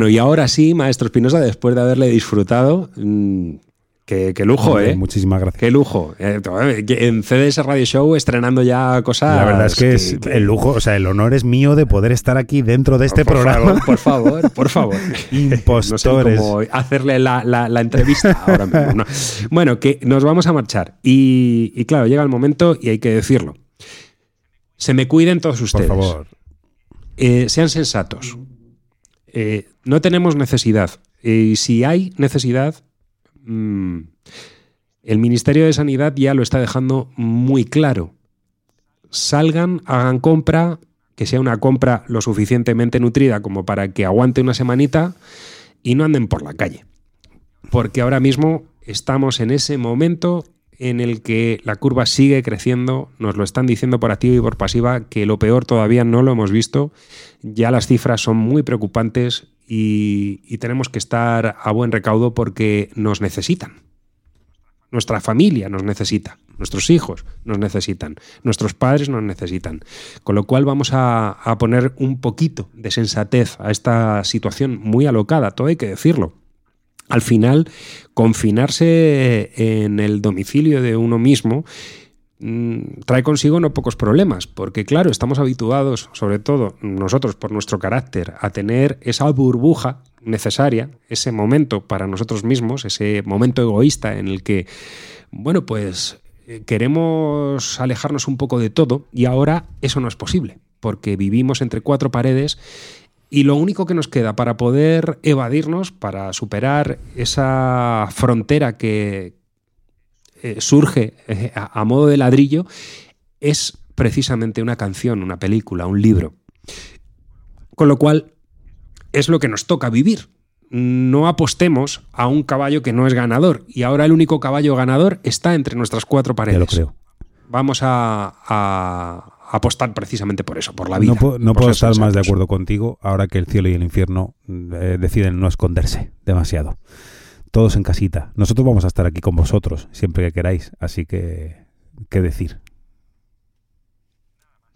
Bueno, y ahora sí, maestro Espinosa, después de haberle disfrutado, mmm, qué, qué, lujo, Hombre, ¿eh? Muchísimas gracias. Qué lujo. Eh, en CDS Radio Show estrenando ya cosas. La verdad es que, que es que... el lujo, o sea, el honor es mío de poder estar aquí dentro de este por programa. Favor, por favor, por *laughs* favor. Impostores. No sé cómo hacerle la, la, la entrevista ahora mismo. No. Bueno, que nos vamos a marchar. Y, y claro, llega el momento y hay que decirlo. Se me cuiden todos ustedes. Por favor. Eh, sean sensatos. Eh, no tenemos necesidad. Y si hay necesidad, mmm, el Ministerio de Sanidad ya lo está dejando muy claro. Salgan, hagan compra, que sea una compra lo suficientemente nutrida como para que aguante una semanita y no anden por la calle. Porque ahora mismo estamos en ese momento en el que la curva sigue creciendo, nos lo están diciendo por activa y por pasiva, que lo peor todavía no lo hemos visto, ya las cifras son muy preocupantes y, tenemos que estar a buen recaudo porque nos necesitan. Nuestra familia nos necesita, nuestros hijos nos necesitan, nuestros padres nos necesitan. Con lo cual vamos a, poner un poquito de sensatez a esta situación muy alocada, todo hay que decirlo. Al final, confinarse en el domicilio de uno mismo trae consigo no pocos problemas, porque claro, estamos habituados, sobre todo nosotros por nuestro carácter, a tener esa burbuja necesaria, ese momento para nosotros mismos, ese momento egoísta en el que, bueno, pues eh, queremos alejarnos un poco de todo y ahora eso no es posible, porque vivimos entre cuatro paredes y lo único que nos queda para poder evadirnos, para superar esa frontera que eh, surge eh, a, a modo de ladrillo, es precisamente una canción, una película, un libro. Con lo cual, es lo que nos toca vivir. No apostemos a un caballo que no es ganador. Y ahora el único caballo ganador está entre nuestras cuatro Ya paredes. lo creo. Vamos a, a apostar precisamente por eso, por la vida. No, puedo- no estar más de acuerdo contigo ahora que el cielo y el infierno eh, deciden no esconderse demasiado. Todos en casita. Nosotros vamos a estar aquí con vosotros siempre que queráis. Así que, ¿qué decir?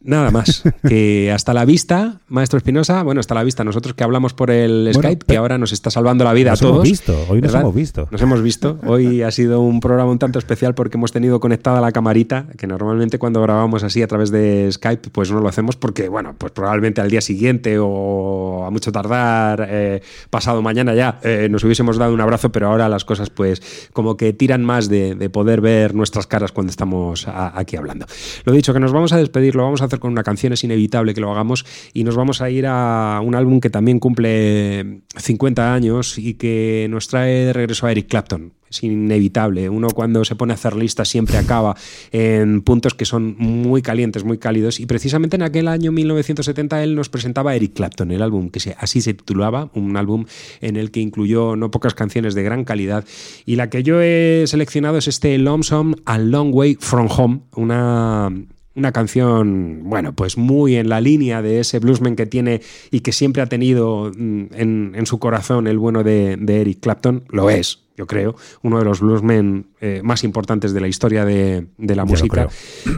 Nada más. *laughs* Que hasta la vista, maestro Espinosa. Bueno, hasta la vista. Nosotros que hablamos por el Bueno, Skype, que ahora nos está salvando la vida Nos a todos. hemos visto. Hoy nos ¿verdad? hemos visto. Nos hemos visto. Hoy ha sido un programa un tanto especial porque hemos tenido conectada la camarita, que normalmente cuando grabamos así a través de Skype, pues no lo hacemos porque, bueno, pues probablemente al día siguiente o a mucho tardar, eh, pasado mañana ya, eh, nos hubiésemos dado un abrazo, pero ahora las cosas pues como que tiran más de, de poder ver nuestras caras cuando estamos a- aquí hablando. Lo dicho, que nos vamos a despedir, lo vamos a hacer con una canción, es inevitable que lo hagamos y nos vamos a ir a un álbum que también cumple 50 años y que nos trae de regreso a Eric Clapton. Es inevitable. Uno cuando se pone a hacer listas siempre acaba en puntos que son muy calientes, muy cálidos. Y precisamente en aquel año 1970 él nos presentaba Eric Clapton, el álbum que así se titulaba, un álbum en el que incluyó no pocas canciones de gran calidad. Y la que yo he seleccionado es este Lonesome a Long Way From Home, una una canción, bueno, pues muy en la línea de ese bluesman que tiene y que siempre ha tenido mm, en, en su corazón el bueno de, de Eric Clapton, lo es, yo creo, uno de los bluesmen eh, más importantes de la historia de, de la música.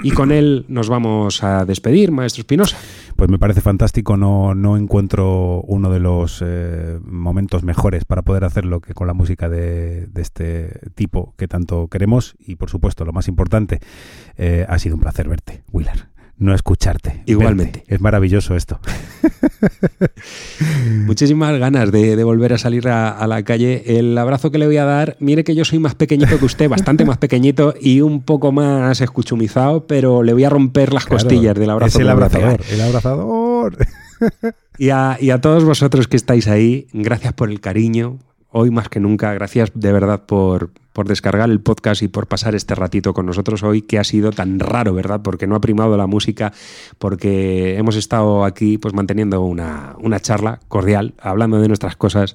Y con él nos vamos a despedir, maestro Espinosa. Pues me parece fantástico, no, no encuentro uno de los eh, momentos mejores para poder hacerlo que con la música de, de este tipo que tanto queremos y por supuesto lo más importante, eh, ha sido un placer verte, Willard, no escucharte. Igualmente. verte. Es maravilloso esto. *laughs* Muchísimas ganas de, de volver a salir a, a la calle. El abrazo que le voy a dar, mire que yo soy más pequeñito que usted, bastante más pequeñito y un poco más escuchumizado, pero le voy a romper las Claro, costillas del abrazo. Es el abrazador, el abrazador. *laughs* Y a, y a todos vosotros que estáis ahí, gracias por el cariño. Hoy más que nunca, gracias de verdad por, por descargar el podcast y por pasar este ratito con nosotros hoy, que ha sido tan raro, ¿verdad? Porque no ha primado la música, porque hemos estado aquí pues manteniendo una, una charla cordial, hablando de nuestras cosas,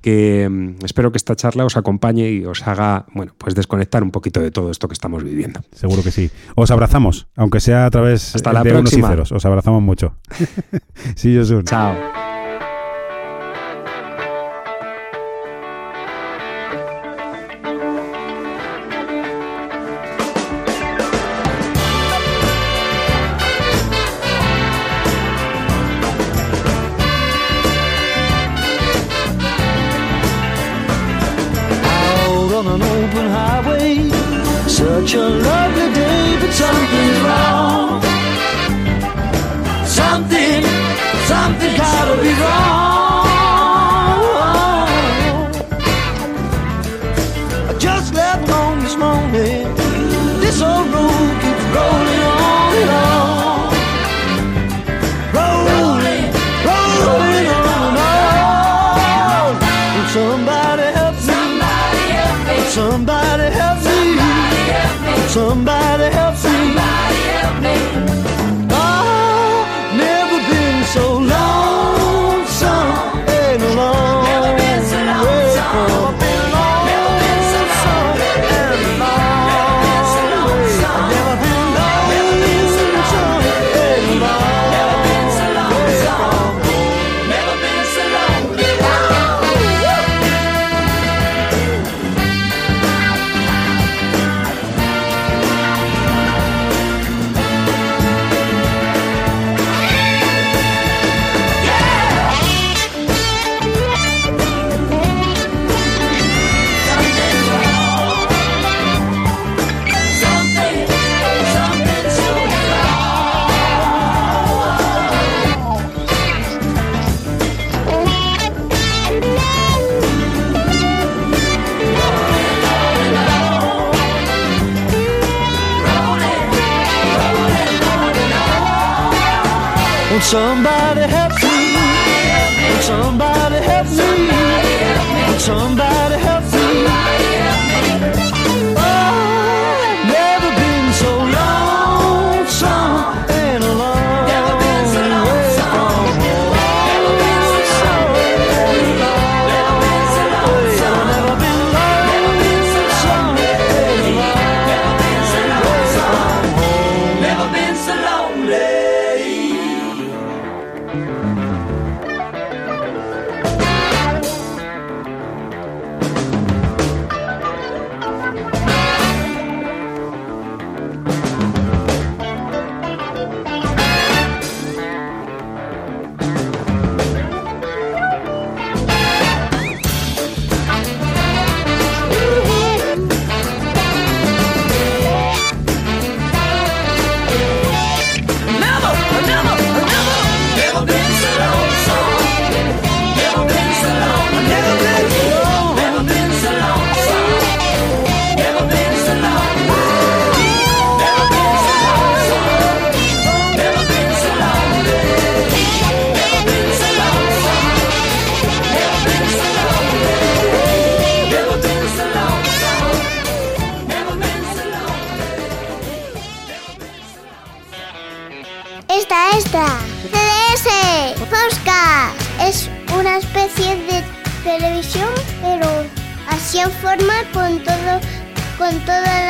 que mm, espero que esta charla os acompañe y os haga, bueno, pues desconectar un poquito de todo esto que estamos viviendo. Seguro que sí. Os abrazamos, aunque sea a través Hasta la de unos y próxima. ceros. Os abrazamos mucho. *laughs* sí, yo soy. Chao. Such a lovely day, but something's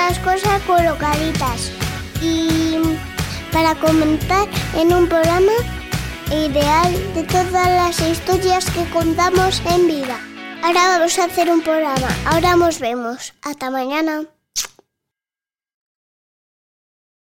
las cosas colocaditas. Y para comentar en un programa ideal de todas las historias que contamos en vida. Ahora vamos a hacer un programa. Ahora nos vemos. Hasta mañana.